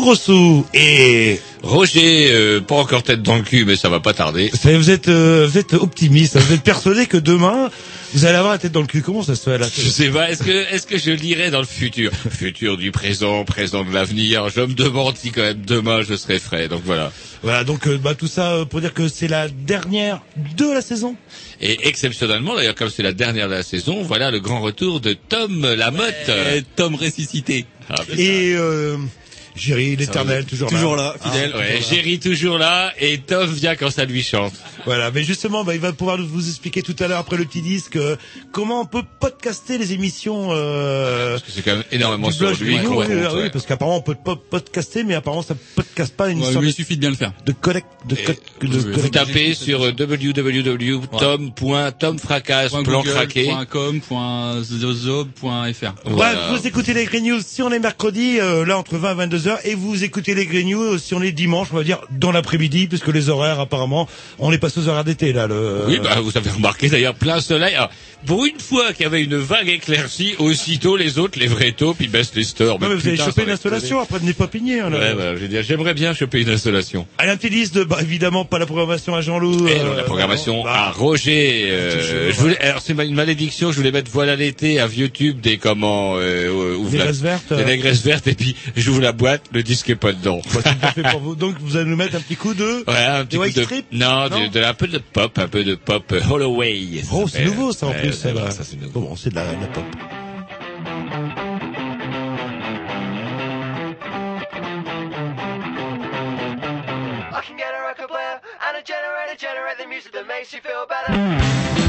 Grossou et Roger, euh, pas encore tête dans le cul, mais ça va pas tarder. vous êtes euh, vous êtes optimiste, hein. vous êtes persuadé que demain vous allez avoir la tête dans le cul. Comment ça se fait là Je sais pas, est-ce que est-ce que je lirai dans le futur? Futur du présent, présent de l'avenir. Je me demande si quand même demain je serai frais. Donc voilà. Voilà, donc euh, bah, tout ça euh, pour dire que c'est la dernière de la saison. Et exceptionnellement, d'ailleurs, comme c'est la dernière de la saison, voilà le grand retour de Tom Lamotte. Et Tom ressuscité. Ah, Et euh, Géry, l'éternel, toujours, Toujours là. là, fidèle. Ouais, Jerry toujours là et Tom vient quand ça lui chante. Voilà, mais justement, bah, il va pouvoir vous expliquer tout à l'heure après le petit disque euh, comment on peut podcaster les émissions. Euh, Parce que c'est quand même énormément sur lui qu'on oui, compte, oui, ouais. parce qu'apparemment on peut po- podcaster, mais apparemment ça podcaste pas une Ouais, de, il suffit de bien le faire. de collect, de, co- de, Vous tapez sur euh, www.tom.tomfracasse, Point plan Google, craqué. point com, point zozob, point fr. Bref, Voilà. vous écoutez les Green News si on est mercredi, euh, là entre 20 et 22 et vous écoutez les News si on est dimanche, on va dire dans l'après-midi, puisque les horaires apparemment, on est passé aux horaires d'été là. Oui, bah, vous avez remarqué d'ailleurs plein soleil. Alors, pour une fois qu'il y avait une vague éclaircie, aussitôt les autres, les vrais taupes, ils baissent les stores. Non, mais vous avez putain, chopé ça une installation après de n'est pas pigné. Hein, là. Ouais, bah, je veux dire, j'aimerais bien choper une installation. Petit disque de, bah, évidemment, pas la programmation à Jean-Loup. Et euh, la programmation bah, à Roger. euh, je voulais, alors c'est une malédiction. Je voulais mettre voilà l'été, un vieux tube des comment euh, ouvre Des la- graisses vertes, des euh. graisses vertes et puis j'ouvre la boîte, le disque est pas dedans. bah, pour vous. Donc, vous allez nous mettre un petit coup de... Ouais, un petit Des coup de Strip non, Non de, de- un peu de pop, un peu de pop euh, Holloway. Oh, c'est nouveau ça en Ouais, plus. c'est Ça, vrai, ça, c'est nouveau. Bon, c'est de la, de la pop. I can get a record player and a generator, generate the music that makes you feel better.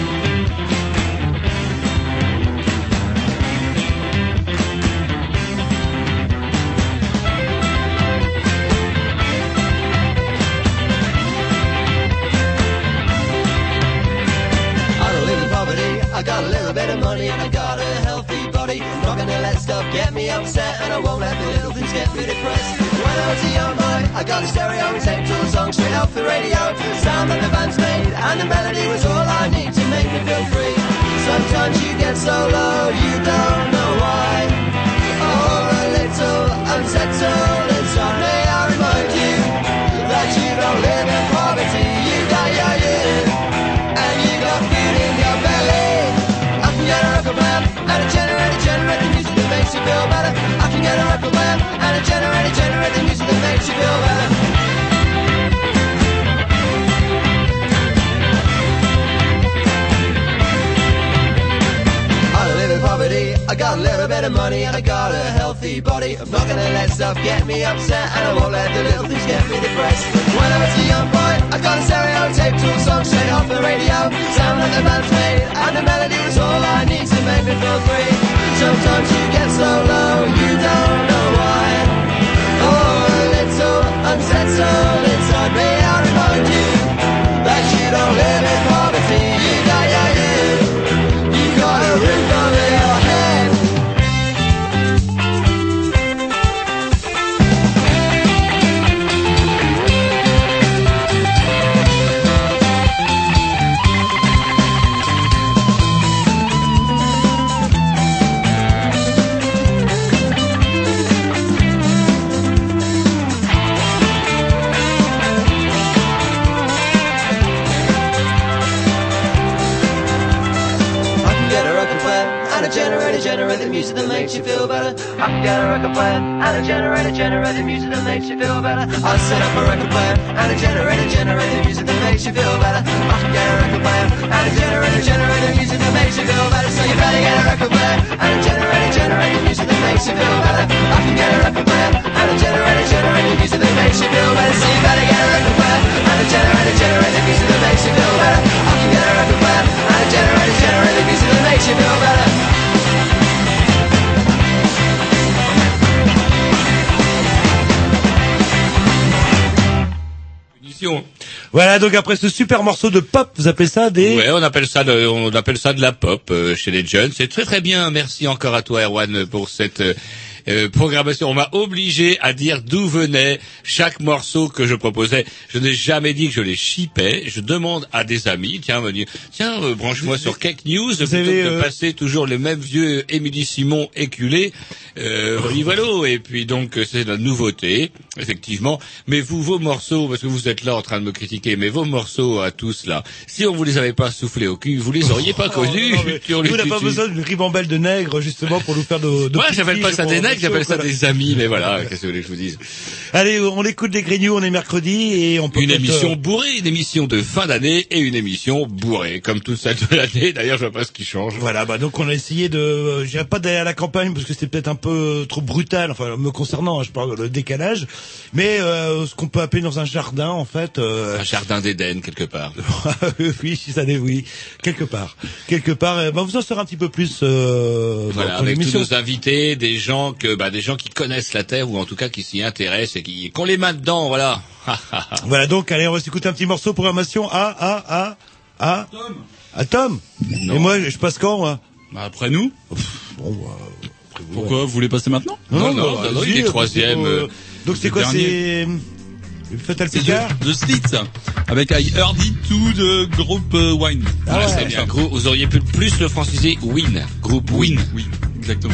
I stereo and taped all the songs straight off the radio. The sound that the band's made and the melody was all I need to make me feel free. Sometimes you get so low, you feel better. I can get a record player and a generator, generate the music that makes you feel better. Poverty. I got a little bit of money and I got a healthy body. I'm not gonna let stuff get me upset and I won't let the little things get me depressed. When I was a young boy, I got a stereo tape, two songs straight off the radio. Sound like the band's made and the melody was all I need to make me feel free. Sometimes you get so low you don't know why. Oh, a little unsettled inside me. I remind you that you don't live makes you feel better. I can get a record player and a generator, generate music that makes you feel better. I set up a record player and a generator, generate music that makes you feel better. I can get a record player and a generator, generate music that makes you feel better. So you better get a record player and a generator, generate music that makes you feel better. I can get a record player and a generator, generate music that makes you feel better. So you better get a record player and a generator, generate music that makes you feel better. I can get a record player and a generator, generate music that makes you feel better. Voilà, donc après ce super morceau de pop, vous appelez ça des... Ouais, on appelle ça de, on appelle ça de la pop euh, chez les jeunes. C'est très très bien. Merci encore à toi, Erwan, pour cette euh, euh, programmation. On m'a obligé à dire d'où venait chaque morceau que je proposais. Je n'ai jamais dit que je les chipais. Je demande à des amis, tiens, me dire, tiens, euh, branche-moi sur quelques news plutôt avez, que de euh, passer toujours les mêmes vieux Émilie Simon éculés. Euh, voilà. Et puis donc c'est la nouveauté, effectivement. Mais vous, vos morceaux, parce que vous êtes là en train de me critiquer, mais vos morceaux à tous là, si on vous les avait pas soufflés au cul, vous les auriez pas connus. Oh, nous, on n'a pas besoin d'une ribambelle de nègres, justement, pour nous faire nos... nos Moi, j'appelle pas ça des nègres, j'appelle ça des amis, mais voilà, qu'est-ce que vous voulez que je vous dise? Allez, on écoute les Grignoux, on est mercredi, et on peut Une émission euh, bourrée, une émission de fin d'année et une émission bourrée, comme toute celle de l'année. D'ailleurs, je vois pas ce qui change. Voilà, bah donc on a essayé de, euh, je dirais pas d'aller à la campagne parce que c'est peut-être un peu trop brutal, enfin me concernant, hein, je parle le décalage, mais euh, ce qu'on peut appeler dans un jardin en fait. euh, Un jardin d'Éden, quelque part. oui, si ça n'est oui, quelque part, quelque part. euh, bah, vous en saurez un petit peu plus euh, Voilà, dans avec tous nos invités, des gens que, bah, des gens qui connaissent la Terre ou en tout cas qui s'y intéressent et qui, qu'on les mains dedans, voilà. Voilà, donc allez, on va s'écouter un petit morceau programmation à à à à Tom. À Tom. Non. Et moi, je passe quand moi? Bah, après nous Bon, bah, après vous, Pourquoi Vous voulez passer maintenant? Non, non, bah, non, non, il est troisième, parce que, euh, donc c'est quoi, c'est Fatal C'est Picard The, The Slits avec I Heard It to the groupe euh, Wine. Ah Voilà, ouais. c'est bien. Gros, vous auriez pu plus le franciser Win, groupe Win. Oui, exactement.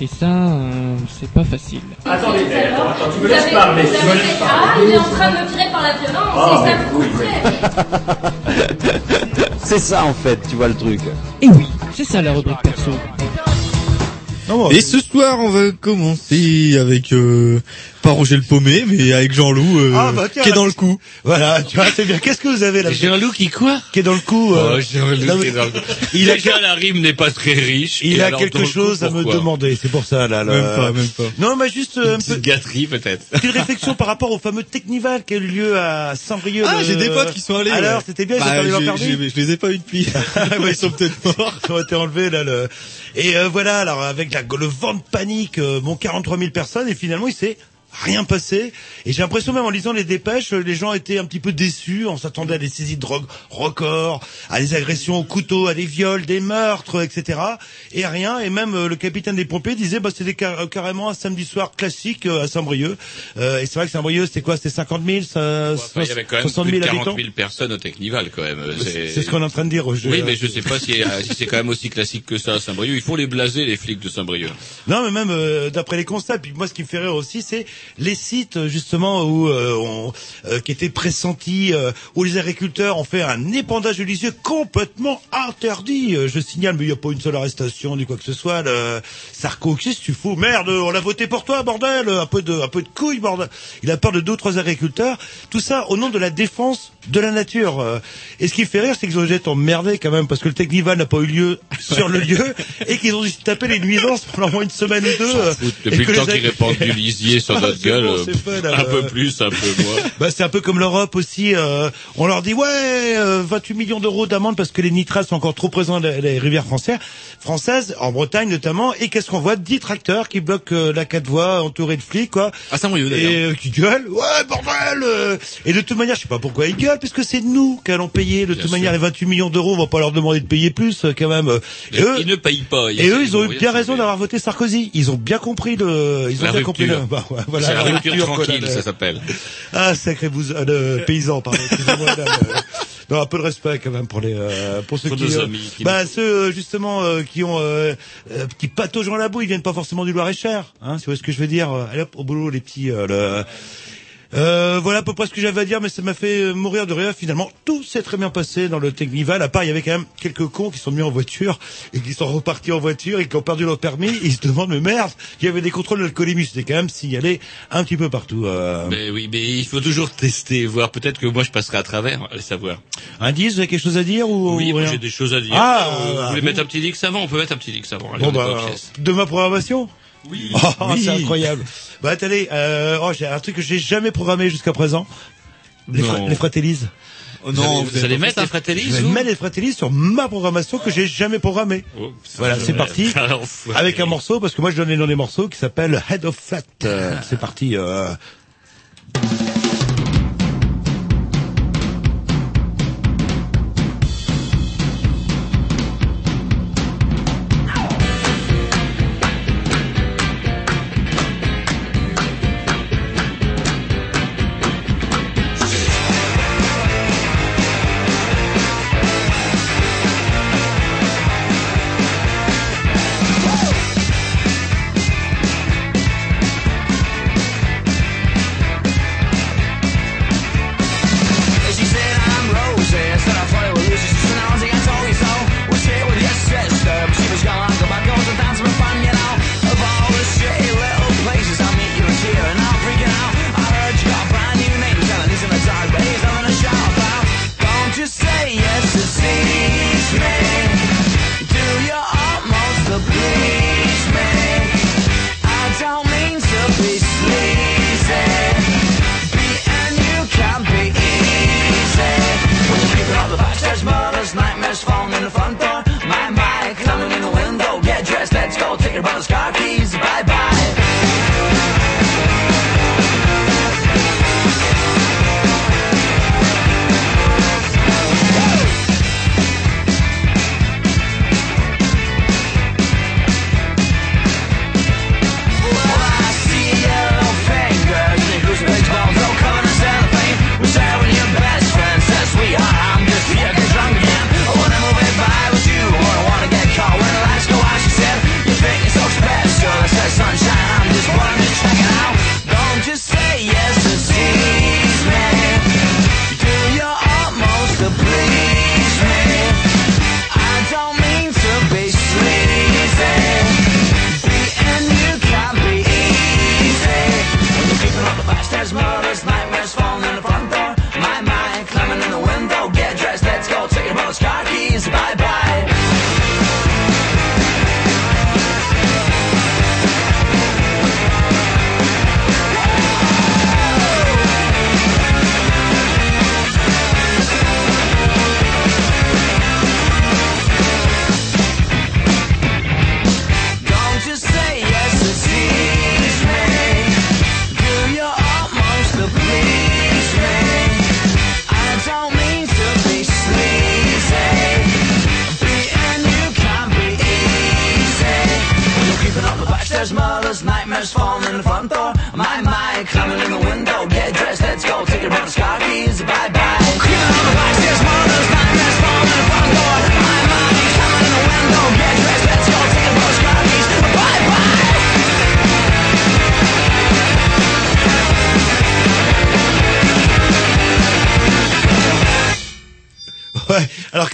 Et ça, euh, c'est pas facile. Attendez, attends, attends, tu me laisses parler. Tu me laisses Ah, il est en train de me tirer par la violence, c'est ça vous comprenez C'est ça en fait, tu vois le truc. Et oui, c'est ça la rubrique perso. Et ce soir, on va commencer avec euh, pas Roger le Paumé, mais avec Jean-Loup euh, Ah, bah, qui est dans le coup. Voilà, tu vois, c'est bien. Qu'est-ce que vous avez là Jean-Loup qui quoi Qui est dans le coup. euh, Oh, Jean-Loup non, qui mais- est dans le coup. Il a, Déjà, la rime n'est pas très riche. il a quelque coup, chose à me demander. C'est pour ça là. là. Même pas, même pas. Non, mais juste euh, un Une peu. petite gâterie, peut-être. Une réflexion par rapport au fameux Technival qui a eu lieu à Saint-Brieuc. Ah, le- j'ai des potes qui sont allés. Alors, ouais. c'était bien, ils Bah, ont perdu leur j'ai- Je les ai pas eu depuis. ils sont peut-être morts. Ils ont été enlevés là. Le... Et euh, voilà, alors avec la, le vent de panique, euh, bon 43 000 personnes et finalement il s'est rien passé. Et j'ai l'impression même en lisant les dépêches, les gens étaient un petit peu déçus. On s'attendait à des saisies de drogue records, à des agressions au couteau, à des viols, des meurtres, etc. Et rien. Et même euh, le capitaine des pompiers disait, bah c'était car- euh, carrément un samedi soir classique euh, à Saint-Brieuc. Euh, et c'est vrai que Saint-Brieuc, c'était quoi? C'était 50 000, ça, Enfin, il y avait quand même 60 plus 000 de 40 habitants. 000 personnes au Technival, quand même. C'est ce qu'on est en train de dire. Roger. Oui, mais je sais pas si, si c'est quand même aussi classique que ça à Saint-Brieuc. Il faut les blaser, les flics de Saint-Brieuc. Non, mais même euh, d'après les constats. Puis moi, ce qui me fait rire aussi, c'est les sites justement où euh, on, euh, qui étaient pressentis, euh, où les agriculteurs ont fait un épandage de lisier complètement interdit. Euh, je signale, mais il n'y a pas une seule arrestation ni quoi que ce soit. Le... Sarko, qu'est-ce que tu fous? Merde, on a voté pour toi, bordel. Un peu de, un peu de couilles, bordel. Il a peur de deux ou trois agriculteurs. Tout ça au nom de la défense de la nature. Euh, Et ce qui fait rire, c'est qu'ils ont été emmerdés quand même parce que le Technival n'a pas eu lieu sur le lieu et qu'ils ont dû taper les nuisances pendant au moins une semaine ou deux. euh, Depuis que le temps qu'ils répandent du lisier sur notre c'est gueule, bon, euh, un euh. peu plus, un peu moins. Bah, c'est un peu comme l'Europe aussi. euh, on leur dit ouais, euh, 28 millions d'euros d'amende parce que les nitrates sont encore trop présents dans les, rivières françaises, françaises, en Bretagne notamment. Et qu'est-ce qu'on voit? 10 tracteurs qui bloquent euh, la quatre voies entourés de flics, quoi. À Saint-Brieuc d'ailleurs. Et euh, qui gueulent, ouais bordel euh. Et de toute manière, je sais pas pourquoi ils gueulent, puisque c'est nous qui allons payer. De Bien toute sûr. manière, les 28 millions d'euros, on va pas leur demander de payer plus, euh, quand même. Et eux, Ils ne payent pas. et eux, ils ont eu bien raison d'avoir voté Sarkozy. Ils ont bien compris le, ils ont La bien compris le, bah, ouais, voilà, C'est la rupture tranquille, ça le- s'appelle. ah, sacré bouse, euh, paysan, pardon. le- Non, un peu de respect quand même pour les, euh, pour ceux Pour qui, nos euh, qui bah ceux euh, justement euh, qui ont, euh, euh, qui pataugent dans la boue, ils viennent pas forcément du Loir-et-Cher, hein, vois ce que je veux dire Allez hop, au boulot les petits. Euh, le- Euh, voilà à peu près ce que j'avais à dire, mais ça m'a fait euh, mourir de rire. Finalement, tout s'est très bien passé dans le Technival. À part, il y avait quand même quelques cons qui sont mis en voiture et qui sont repartis en voiture et qui ont perdu leur permis. Ils se demandent, mais merde, il y avait des contrôles d'alcoolémie. C'était quand même signalé un petit peu partout. Euh... Mais oui, mais il faut toujours tester, voir peut-être que moi je passerai à travers, allez savoir. Indice, vous avez quelque chose à dire ou Oui, ou moi j'ai des choses à dire. Ah, Euh, vous ah, voulez bon. mettre un petit Dix avant On peut mettre un petit Dix avant. Allez, Bon, bah, de ma programmation? Oui. Oh, Oui. c'est incroyable. Bah attendez, euh, oh, j'ai un truc que j'ai jamais programmé jusqu'à présent. Les, fra- les Fratellis. Oh Vous allez, non, vous allez mettre les Je Fratellis vais vous mettre les Fratellis sur ma programmation que j'ai jamais programmée. Oh, Voilà, c'est parti. Faut- Avec un morceau, parce que moi je donne les noms des morceaux, qui s'appelle Head of Flat. Euh, c'est parti. Euh...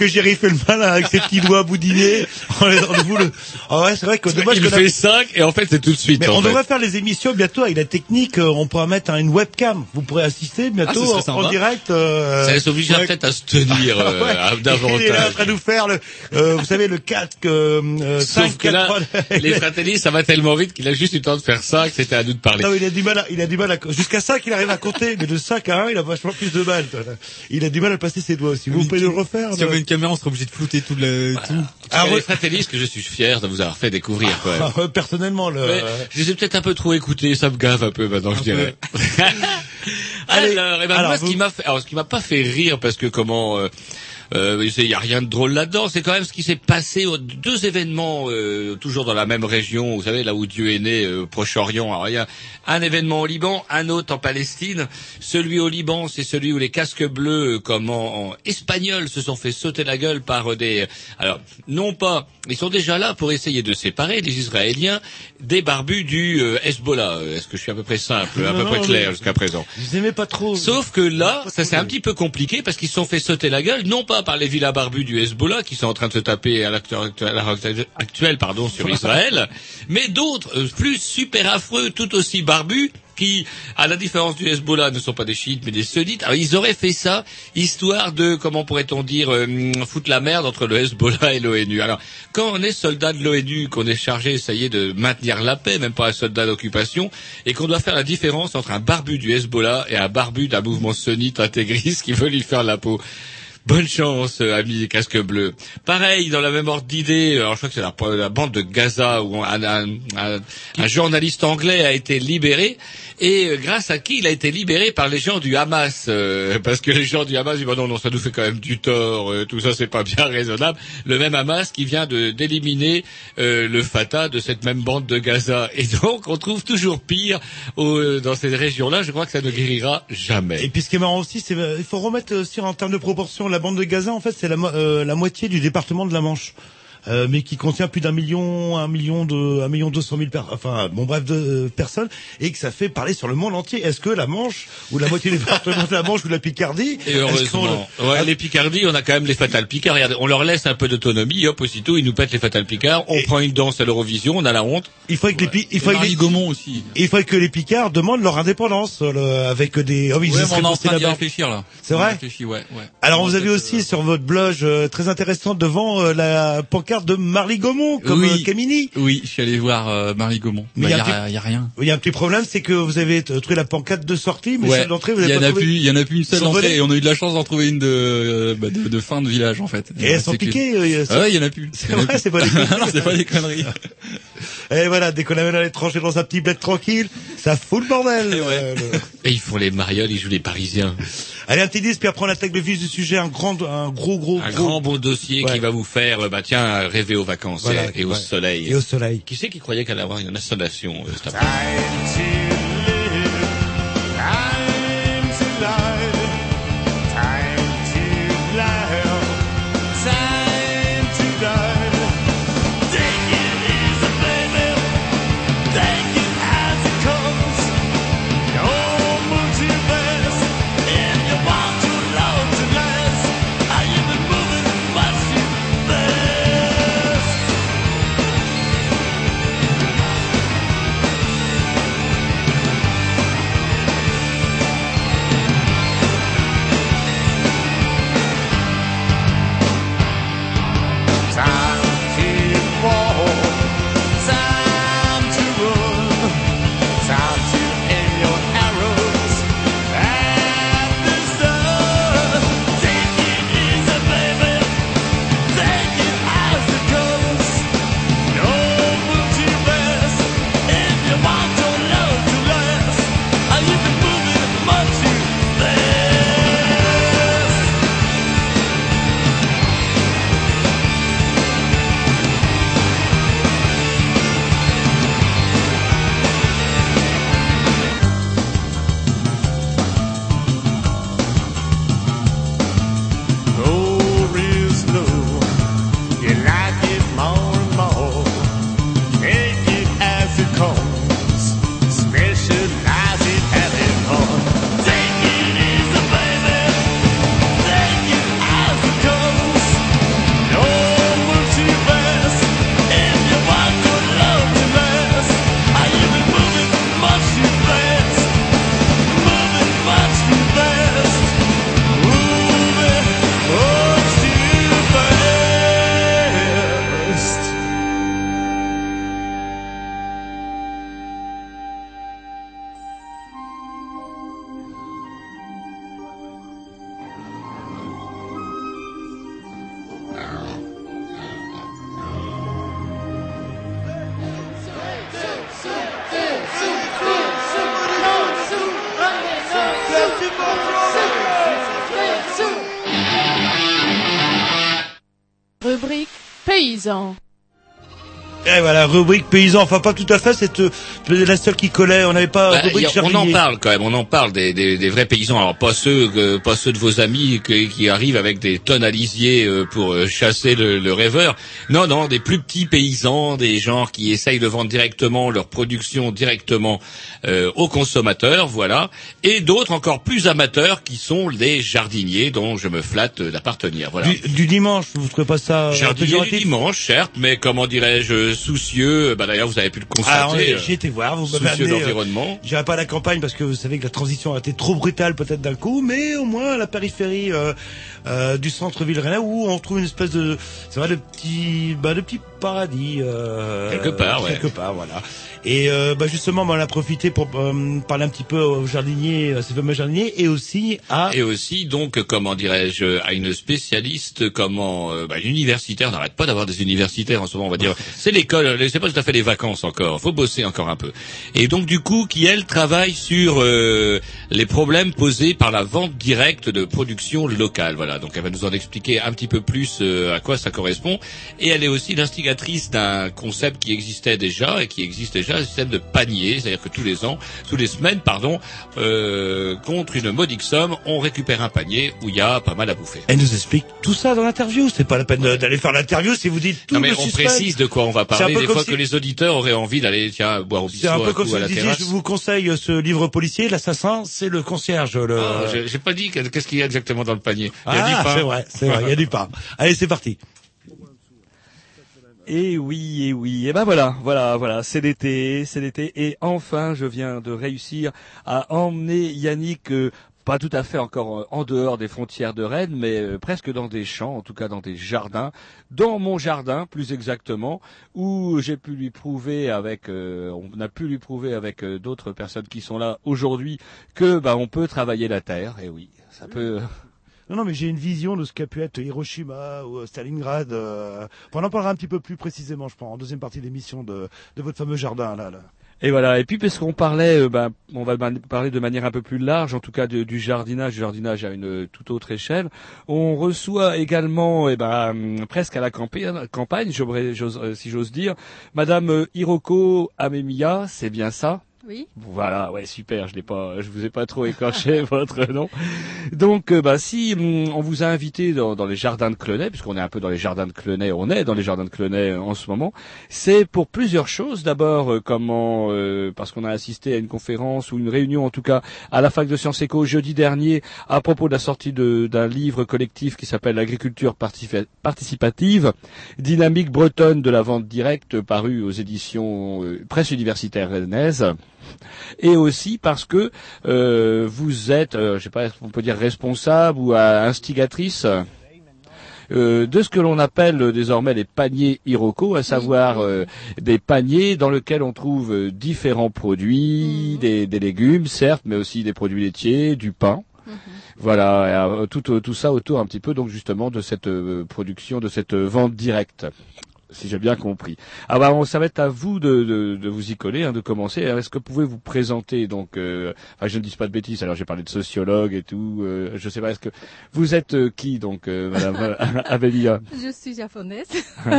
que Jerry fait le malin avec ses petits doigts boudinés. On est dans le. Ah ouais, c'est vrai que dommage il qu'on a- fait 5 et en fait c'est tout de suite. Mais en on fait. devrait faire les émissions bientôt avec la technique. euh, On pourra mettre une webcam. Vous pourrez assister bientôt Ah, en, en direct. euh, Ça les obligera ouais. peut-être à se tenir euh, Ouais. à- Il est là en davantage. train de nous faire le, euh, vous savez, le 4, euh, euh, Sauf 5, que là, 4, les fratellis, ça va tellement vite qu'il a juste eu le temps de faire ça que c'était à nous de parler. Non, il a du mal à, il a du mal à, jusqu'à 5, il arrive à compter, mais de 5 à 1, il a vachement plus de mal. toi, là. Il a du mal à passer ses doigts aussi. Vous pouvez le refaire? Si on là met une caméra, on serait obligé de flouter tout le, tout. Ah, Ah, les fratellis que je suis fier de vous avoir fait découvrir quand même. Ah, personnellement, le, Ouais, je les ai peut-être un peu trop écoutés, ça me gave un peu maintenant, je dirais. Allez, alors, eh ben, alors, moi, ce vous- qui m'a fait, alors, ce qui m'a pas fait rire, parce que comment, euh, il y a rien de drôle là-dedans, c'est quand même ce qui s'est passé aux deux événements, euh, toujours dans la même région, vous savez, là où Dieu est né, euh, Proche-Orient. Alors, il y a un événement au Liban, un autre en Palestine. Celui au Liban, c'est celui où les casques bleus, euh, comme en, en espagnol, se sont fait sauter la gueule par euh, des, alors, non pas, ils sont déjà là pour essayer de séparer les Israéliens des barbus du euh, Hezbollah. Euh, Est-ce que je suis à peu près simple, à Non, peu près clair jusqu'à présent? Vous aimez pas trop. Sauf que là, ça c'est un petit peu compliqué parce qu'ils se sont fait sauter la gueule, non pas par les villas barbus du Hezbollah qui sont en train de se taper à l'acteur l'heure actuelle pardon, sur Israël, mais d'autres euh, plus super affreux, tout aussi barbus, qui, à la différence du Hezbollah, ne sont pas des chiites mais des sunnites. Alors ils auraient fait ça histoire de, comment pourrait-on dire, euh, foutre la merde entre le Hezbollah et l'ONU. Alors quand on est soldat de l'ONU, qu'on est chargé, ça y est, de maintenir la paix, même pas un soldat d'occupation, et qu'on doit faire la différence entre un barbu du Hezbollah et un barbu d'un mouvement sunnite intégriste qui veut lui faire la peau. Bonne chance, euh, amis casque bleu. Pareil, dans la même ordre d'idée, alors je crois que c'est la, bande de Gaza où un, un- un- un journaliste anglais a été libéré et euh, grâce à qui il a été libéré par les gens du Hamas euh, parce que les gens du Hamas disent bah non non ça nous fait quand même du tort, euh, tout ça c'est pas bien raisonnable. Le même Hamas qui vient d'éliminer euh, le Fatah de cette même bande de Gaza et donc on trouve toujours pire au- euh, dans ces régions-là. Je crois que ça ne guérira jamais. Et puis ce qui est marrant aussi, c'est il faut remettre aussi en termes de proportion la bande de Gaza. En fait, c'est la, euh, la moitié du département de la Manche. Euh, mais qui contient plus d'un million, un million de, un million deux cent mille personnes, enfin, bon bref, de euh, personnes, et que ça fait parler sur le monde entier. Est-ce que la Manche, ou la moitié du département de la Manche, ou la Picardie, Et heureusement. le- Ouais, les Picardies, on a quand même les Fatal Picards. Regardez, on leur laisse un peu d'autonomie, hop, aussitôt, ils nous pètent les Fatal Picards. On prend une danse à l'Eurovision, on a la honte. Il faudrait que les, Pi- il faudrait que les- Gaumont aussi. il faudrait que les Picards demandent leur indépendance, euh, le- avec des, oh, oui, ils Ouais, on est en train d'y réfléchir, là. C'est On vrai réfléchit, ouais, ouais. Alors vous avez aussi sur votre blog euh, très intéressant devant euh, la pancarte de Marly Gaumont comme Oui. euh, Camini. Oui, je suis allé voir euh, Marie Gaumont. Mais Bah, il y y, a rien. Il y a un petit problème, c'est que vous avez trouvé la pancarte de sortie, mais Ouais. celle d'entrée vous Il y avez en pas a trouvé. plus, il y en a plus une seule d'entrée et on a eu de la chance d'en trouver une de, euh, bah, de, de fin de village en fait. Et elles sont C'est que- piquées. euh, Ah ouais, il y en a plus. C'est vrai, c'est pas des conneries. Et voilà, dès qu'on amène à l'étranger dans un petit bled tranquille, ça fout le bordel. euh, le- Et ils font les marioles, ils jouent les Parisiens. Allez, un petit disque, puis après on attaque le vif du sujet, un grand, un gros, gros, Un gros- grand beau dossier Ouais. qui va vous faire, euh, bah tiens, rêver aux vacances Voilà, et, et au ouais. soleil. Et au soleil. Qui c'est qui croyait qu'elle allait avoir une installation euh, cet après Voilà, rubrique paysan, enfin pas tout à fait, c'est euh, la seule qui collait, on n'avait pas Bah, rubrique a- on en parle quand même, on en parle des, des, des vrais paysans. Alors pas ceux, que- pas ceux de vos amis que- qui arrivent avec des tonnes à lisier euh, pour euh, chasser le, le rêveur. Non, non, des plus petits paysans, des gens qui essayent de vendre directement leur production directement euh, aux consommateurs, voilà. Et d'autres encore plus amateurs qui sont les jardiniers dont je me flatte d'appartenir. Voilà. Du, du dimanche, vous trouvez pas ça euh, Jardinier du dimanche, certes, mais comment dirais-je, soucieux. Bah d'ailleurs, vous avez pu le Ah, constater. ouais, euh, j'ai été voir, vous m'avez amené, euh, l'environnement. J'irai pas à la campagne parce que vous savez que la transition a été trop brutale peut-être d'un coup, mais au moins à la périphérie euh, euh, du centre-ville rennais où on trouve une espèce de, c'est vrai, de petit, bah, de petit paradis. Euh, Quelque part, ouais. Quelque part, voilà. Et euh, bah, justement, bah, on a profité pour euh, parler un petit peu aux jardiniers, à ces fameux jardiniers, et aussi à Et aussi, donc, comment dirais-je, à une spécialiste, comment, euh, bah, universitaire, n'arrête pas d'avoir des universitaires en ce moment, on va dire. C'est l'école, c'est pas tout à fait les vacances encore, faut bosser encore un peu. Et donc, du coup, qui, elle, travaille sur euh, les problèmes posés par la vente directe de production locale. Voilà, donc elle va nous en expliquer un petit peu plus euh, à quoi ça correspond. Et elle est aussi l'instigatrice d'un concept qui existait déjà, et qui existe déjà, le système de panier, c'est-à-dire que tous les ans, tous les semaines, pardon, euh, contre une modique somme, on récupère un panier où il y a pas mal à bouffer. Elle nous explique tout ça dans l'interview. C'est pas la peine d'aller faire l'interview si vous dites tout Non mais le on suspense. précise de quoi on va C'est un parler, des fois si- que les auditeurs auraient envie d'aller tiens boire au C'est bistrot un peu un comme si vous disiez, je vous conseille ce livre policier, l'assassin, c'est le concierge. Le... Ah, j'ai- pas dit que- qu'est-ce qu'il y a exactement dans le panier. Il y a Ah, du pain. c'est vrai, c'est vrai, il y a du pain. Allez, c'est parti. Et oui, et oui, et ben voilà, voilà, voilà, c'est l'été, c'est l'été, et enfin, je viens de réussir à emmener Yannick. euh, pas tout à fait encore euh, en dehors des frontières de Rennes, mais euh, presque dans des champs, en tout cas dans des jardins, dans mon jardin plus exactement, où j'ai pu lui prouver avec, euh, on a pu lui prouver avec euh, d'autres personnes qui sont là aujourd'hui que bah on peut travailler la terre. Et oui, ça peut. Non, non, mais j'ai une vision de ce qu'a pu être Hiroshima ou euh, Stalingrad. Euh... On en parlera un petit peu plus précisément, je pense, en deuxième partie d'émission de, de votre fameux jardin là. là. Et voilà. Et puis parce qu'on parlait, euh, ben, on va parler de manière un peu plus large, en tout cas du jardinage, du jardinage à une euh, toute autre échelle. On reçoit également, eh ben, hum, presque à la campagne, campagne, euh, si j'ose dire, Madame Hiroko Amemiya, c'est bien ça? Oui. Voilà, ouais, super. Je l'ai pas, je vous ai pas trop écorché votre nom. Donc, euh, bah, si hum, on vous a invité dans, les jardins de Clenay, puisqu'on est un peu dans les jardins de Clenay, on est dans les jardins de Clenay euh, en ce moment, c'est pour plusieurs choses. D'abord, euh, comment, parce qu'on a assisté à une conférence ou une réunion, en tout cas, à la fac de Sciences Éco jeudi dernier, à propos de la sortie d'un livre collectif qui s'appelle L'agriculture participative, dynamique bretonne de la vente directe, paru aux éditions presse universitaire rennaise et aussi parce que euh, vous êtes, euh, je sais pas, on peut dire responsable ou euh, instigatrice euh, de ce que l'on appelle euh, désormais les paniers Hiroko, à savoir euh, des paniers dans lesquels on trouve euh, différents produits, des, des légumes certes, mais aussi des produits laitiers, du pain. Voilà, et, euh, tout, tout ça autour un petit peu donc justement de cette production, de cette vente directe si j'ai bien compris. Ah bah on- ça va être à vous de, de, de vous y coller, hein, de commencer. Alors, Est-ce que vous pouvez vous présenter donc euh, enfin, je ne dis pas de bêtises. Alors j'ai parlé de sociologue et tout. Euh, je sais pas. Est-ce que vous êtes euh, qui donc, euh, Madame Avelia Je suis japonaise.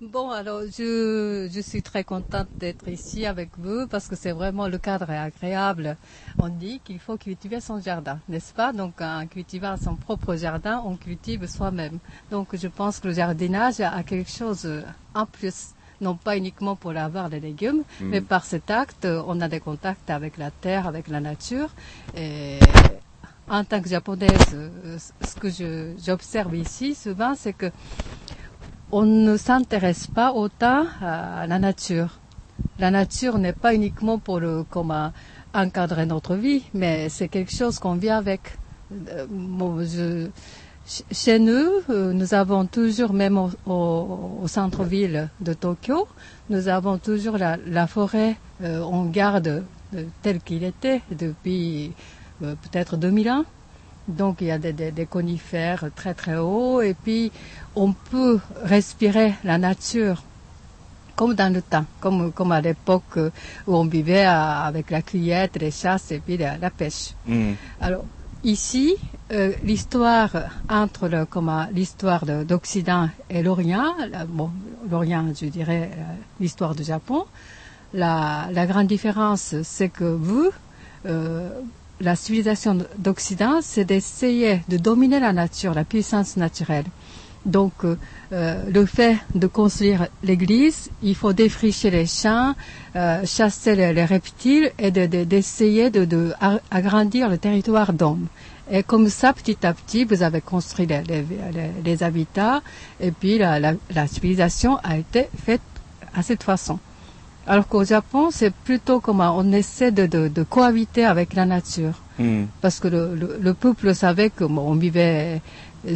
bon, alors je, je suis très contente d'être ici avec vous parce que c'est vraiment le cadre est agréable. On dit qu'il faut cultiver son jardin, n'est-ce pas? Donc en cultivant son propre jardin, on cultive soi-même. Donc je pense que le jardinage a quelque chose en plus. Non pas uniquement pour avoir des légumes, Mm. mais par cet acte, on a des contacts avec la terre, avec la nature. Et en tant que japonaise, ce que j'observe ici souvent, c'est que on ne s'intéresse pas autant à la nature. La nature n'est pas uniquement pour le, comment encadrer notre vie, mais c'est quelque chose qu'on vit avec. Euh, chez nous, euh, nous avons toujours, même au, centre-ville de Tokyo, nous avons toujours la, forêt, euh, on garde euh, tel qu'il était depuis euh, peut-être 2000 ans. Donc il y a des, des- des conifères très très hauts et puis on peut respirer la nature comme dans le temps, comme, comme à l'époque euh, où on vivait à- avec la cueillette, les chasses et puis la, la pêche. Hmm. Alors ici, euh, l'histoire entre le, comment, l'histoire de- d'Occident et l'Orient, bon, l'Orient, je dirais euh, l'histoire du Japon. La, la grande différence, c'est que vous, euh, la civilisation d'Occident, c'est d'essayer de dominer la nature, la puissance naturelle. Donc, euh, euh, le fait de construire l'église, il faut défricher les champs, euh, chasser les, les reptiles et de- de- d'essayer de, de, a- agrandir le territoire d'hommes. Et comme ça, petit à petit, vous avez construit les, habitats et puis la civilisation a été faite à cette façon. Alors qu'au Japon, c'est plutôt comment on essaie de, de, de cohabiter avec la nature Hmm. parce que le, le, le peuple savait que bon, on vivait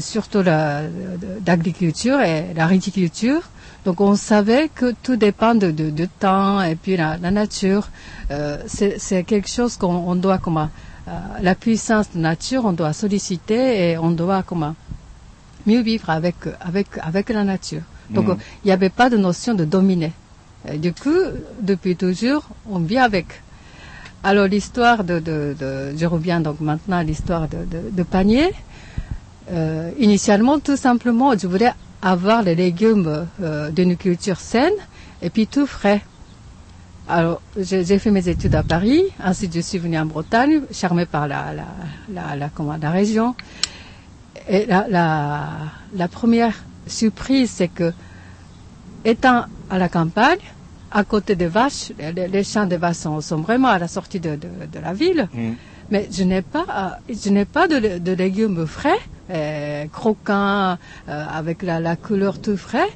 surtout la- de- d'agriculture et la viticulture. Donc on savait que tout dépend de, de, de temps et puis la, la nature. Euh, c'est quelque chose qu'on on doit comment euh, la puissance de nature on doit solliciter et on doit comment mieux vivre avec avec avec la nature. Donc Mm. euh, il n'y avait pas de notion de dominer. Et du coup, depuis toujours, on vit avec. Alors l'histoire de, je reviens donc maintenant à l'histoire de, panier. Euh, initialement, tout simplement, je voulais avoir les légumes euh, d'une culture saine et puis tout frais. Alors, j'ai fait mes études à Paris. Ensuite, je suis venue en Bretagne, charmée par la, la, la, la, comment, région. Et la, la première surprise, c'est que, étant à la campagne, à côté des vaches, les, les champs des vaches sont, sont vraiment à la sortie de, de, de la ville. Mais je n'ai pas, je n'ai pas de, de légumes frais, euh, croquants, euh, avec la, la couleur tout frais.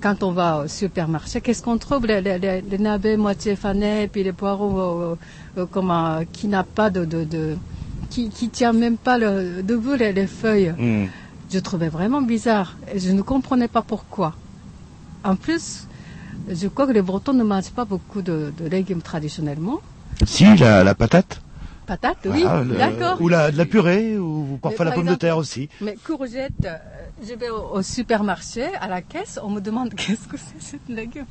Quand on va au supermarché, qu'est-ce qu'on trouve? Les, les, navets moitié fanés, puis les poireaux euh, euh, comment, qui n'a pas de, de, de qui, qui tient même pas le, debout les, les feuilles. Hmm. Je trouvais vraiment bizarre et je ne comprenais pas pourquoi. En plus, je crois que les Bretons ne mangent pas beaucoup de, de légumes traditionnellement. Si, la, la patate. Patates, oui, d'accord. Ou la, de la purée, ou parfois la pomme de terre aussi. Mais courgettes, euh, je vais au, au supermarché, à la caisse, on me demande qu'est-ce que c'est ce légume.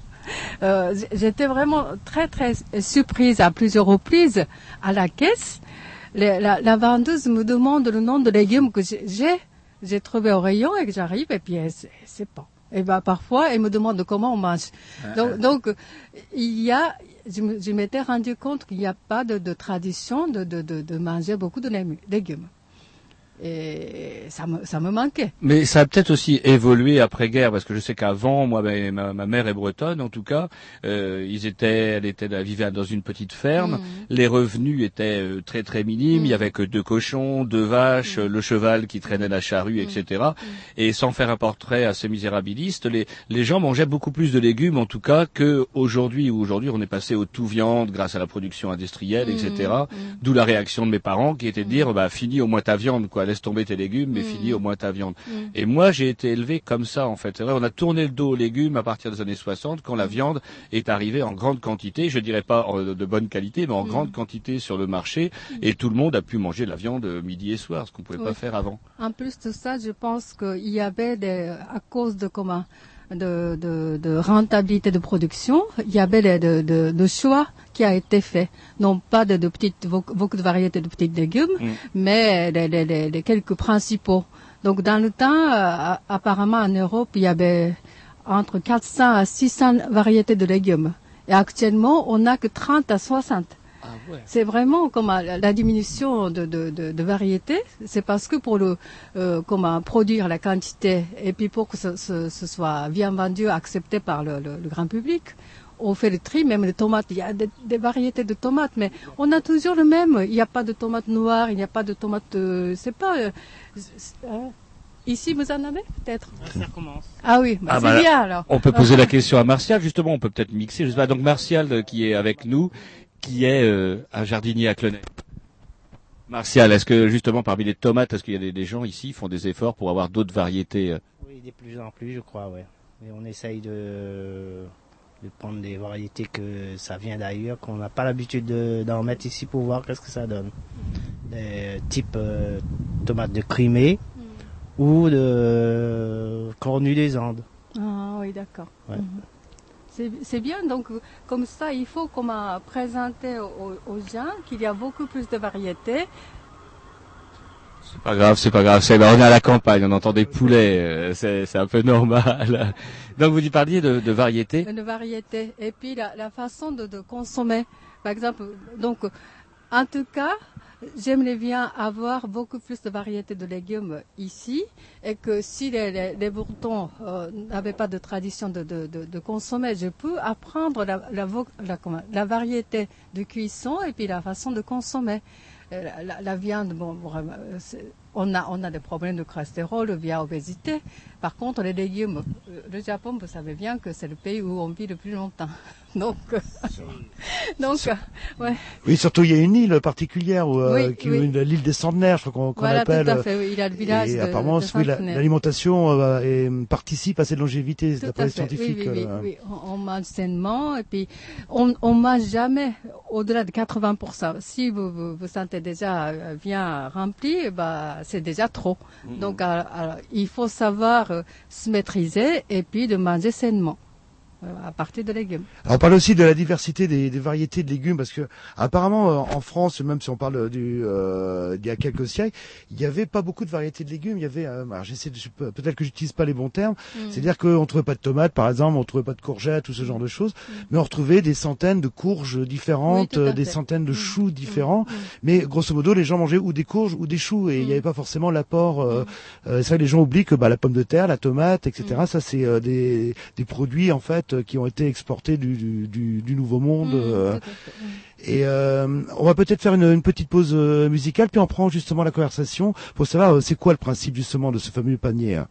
Euh, J'étais vraiment très très surprise à plusieurs reprises à la caisse. Les- la, la vendeuse me demande le nom de légumes que j'ai- j'ai trouvé au rayon et que j'arrive et puis sait pas. Et ben parfois elle me demande comment on mange. Donc, donc il y a, je m'étais rendu compte qu'il n'y a pas de, de tradition de, de, de, de manger beaucoup de légumes. Et ça me, ça me manquait. Mais ça a peut-être aussi évolué après-guerre, parce que je sais qu'avant, moi, ma, ma mère est bretonne, en tout cas, euh, ils étaient, elle était, elle vivait dans une petite ferme. Mm. Les revenus étaient euh, très très minimes. Il y avait que deux cochons, deux vaches, Mm. euh, le cheval qui traînait la charrue, etc. Et sans faire un portrait assez misérabiliste, les, les gens mangeaient beaucoup plus de légumes, en tout cas, que aujourd'hui. Où aujourd'hui, on est passé au tout viande grâce à la production industrielle, etc. D'où la réaction de mes parents, qui était de dire, bah, fini au moins ta viande, quoi. Laisse tomber tes légumes, mais Mm. fini au moins ta viande. Mm. Et moi, j'ai été élevé comme ça, en fait. C'est vrai, on a tourné le dos aux légumes à partir des années 60, quand la Mm. viande est arrivée en grande quantité. Je dirais pas en- de bonne qualité, mais en grande quantité sur le marché. Et tout le monde a pu manger de la viande euh, midi et soir, ce qu'on pouvait pas faire avant. En plus de ça, je pense qu'il y avait des, à cause de comment, de, de, de rentabilité de production, il y avait des, de, de, de choix qui a été fait. Non pas de, de petites, beaucoup de variétés de petits légumes, Mm. mais les quelques principaux. Donc dans le temps, euh, apparemment en Europe, il y avait entre 400 à 600 variétés de légumes. Et actuellement, on n'a que 30 à 60. C'est vraiment comme la, la diminution de, de, de, de variétés. C'est parce que pour le euh, comment produire la quantité et puis pour que ce, ce, ce soit bien vendu, accepté par le, le, le grand public, on fait le tri. Même les tomates, il y a des, des variétés de tomates, mais on a toujours le même. Il n'y a pas de tomates noires, il n'y a pas de tomates, euh, c'est pas. euh, c'est- hein. Ici, vous en avez peut-être? Ça recommence. Ah oui, bah, Ah c'est bah, bien alors. On peut poser la question à Martial, justement, on peut peut-être mixer. Je sais pas, donc Martial euh, qui est avec nous, qui est euh, un jardinier à Clenay. Martial, est-ce que justement parmi les tomates, est-ce qu'il y a des, des gens ici qui font des efforts pour avoir d'autres variétés Oui, de plus en plus, je crois, ouais. Mais on essaye de, de prendre des variétés que ça vient d'ailleurs, qu'on n'a pas l'habitude de- d'en mettre ici pour voir qu'est-ce que ça donne. Des types euh, tomates de Crimée ou de cornu des Andes. Ah oui, d'accord. Ouais. Mhm. C'est bien, donc euh, comme ça, il faut euh, présenter aux, aux gens qu'il y a beaucoup plus de variétés. C'est pas grave, c'est pas grave. C'est, ben, on est à la campagne, on entend des poulets, euh, c'est, c'est un peu normal. Donc vous y parliez de, de variété. de variétés. Et puis la, la façon de, de consommer. Par exemple, donc, en tout cas, j'aimerais bien avoir beaucoup plus de variétés de légumes ici. Et que si les, les, les Bourtons euh, n'avaient pas de tradition de, de, de, de consommer, je peux apprendre la, la, la variété de cuisson et puis la façon de consommer. Euh, La, viande, bon, euh, on a, on a des problèmes de cholestérol via obésité. Par contre, les légumes, euh, le Japon, vous savez bien que c'est le pays où on vit le plus longtemps. Donc, euh, donc, euh, ouais. Oui, surtout il y a une île particulière, où, Oui, qui, oui. l'île des centenaires, je crois qu'on qu'on Voilà, tout appelle. à fait, il y a le village Et de- apparemment, oui, l'alimentation euh, participe à cette longévité, Tout d'après à les scientifiques. Oui, oui, oui, euh, oui. On, mange sainement et puis on, on mange jamais au-delà de 80%. Si vous vous, vous sentez déjà bien rempli, ben, c'est déjà trop. Mm-hmm. Donc, il faut savoir euh, se maîtriser et puis de manger sainement à partir de légumes. Alors, on parle aussi de la diversité des, des variétés de légumes parce que apparemment euh, en France, même si on parle du euh, d'il y a quelques siècles, il y avait pas beaucoup de variétés de légumes. Il y avait, euh, alors j'essaie, peut-être que j'utilise pas les bons termes. Mm. C'est-à-dire qu'on trouvait pas de tomates, par exemple, on trouvait pas de courgettes ou ce genre de choses, mais on retrouvait des centaines de courges différentes, Oui, euh, des centaines de choux différents. Mais grosso modo, les gens mangeaient ou des courges ou des choux et il n'y avait pas forcément l'apport. Euh, euh, ça, les gens oublient que bah, la pomme de terre, la tomate, etc. Ça, c'est euh, des, des produits en fait qui ont été exportés du, du, du, du Nouveau Monde. euh, et euh, on va peut-être faire une, une petite pause euh, musicale, puis on prend justement la conversation pour savoir c'est quoi le principe justement de ce fameux panier.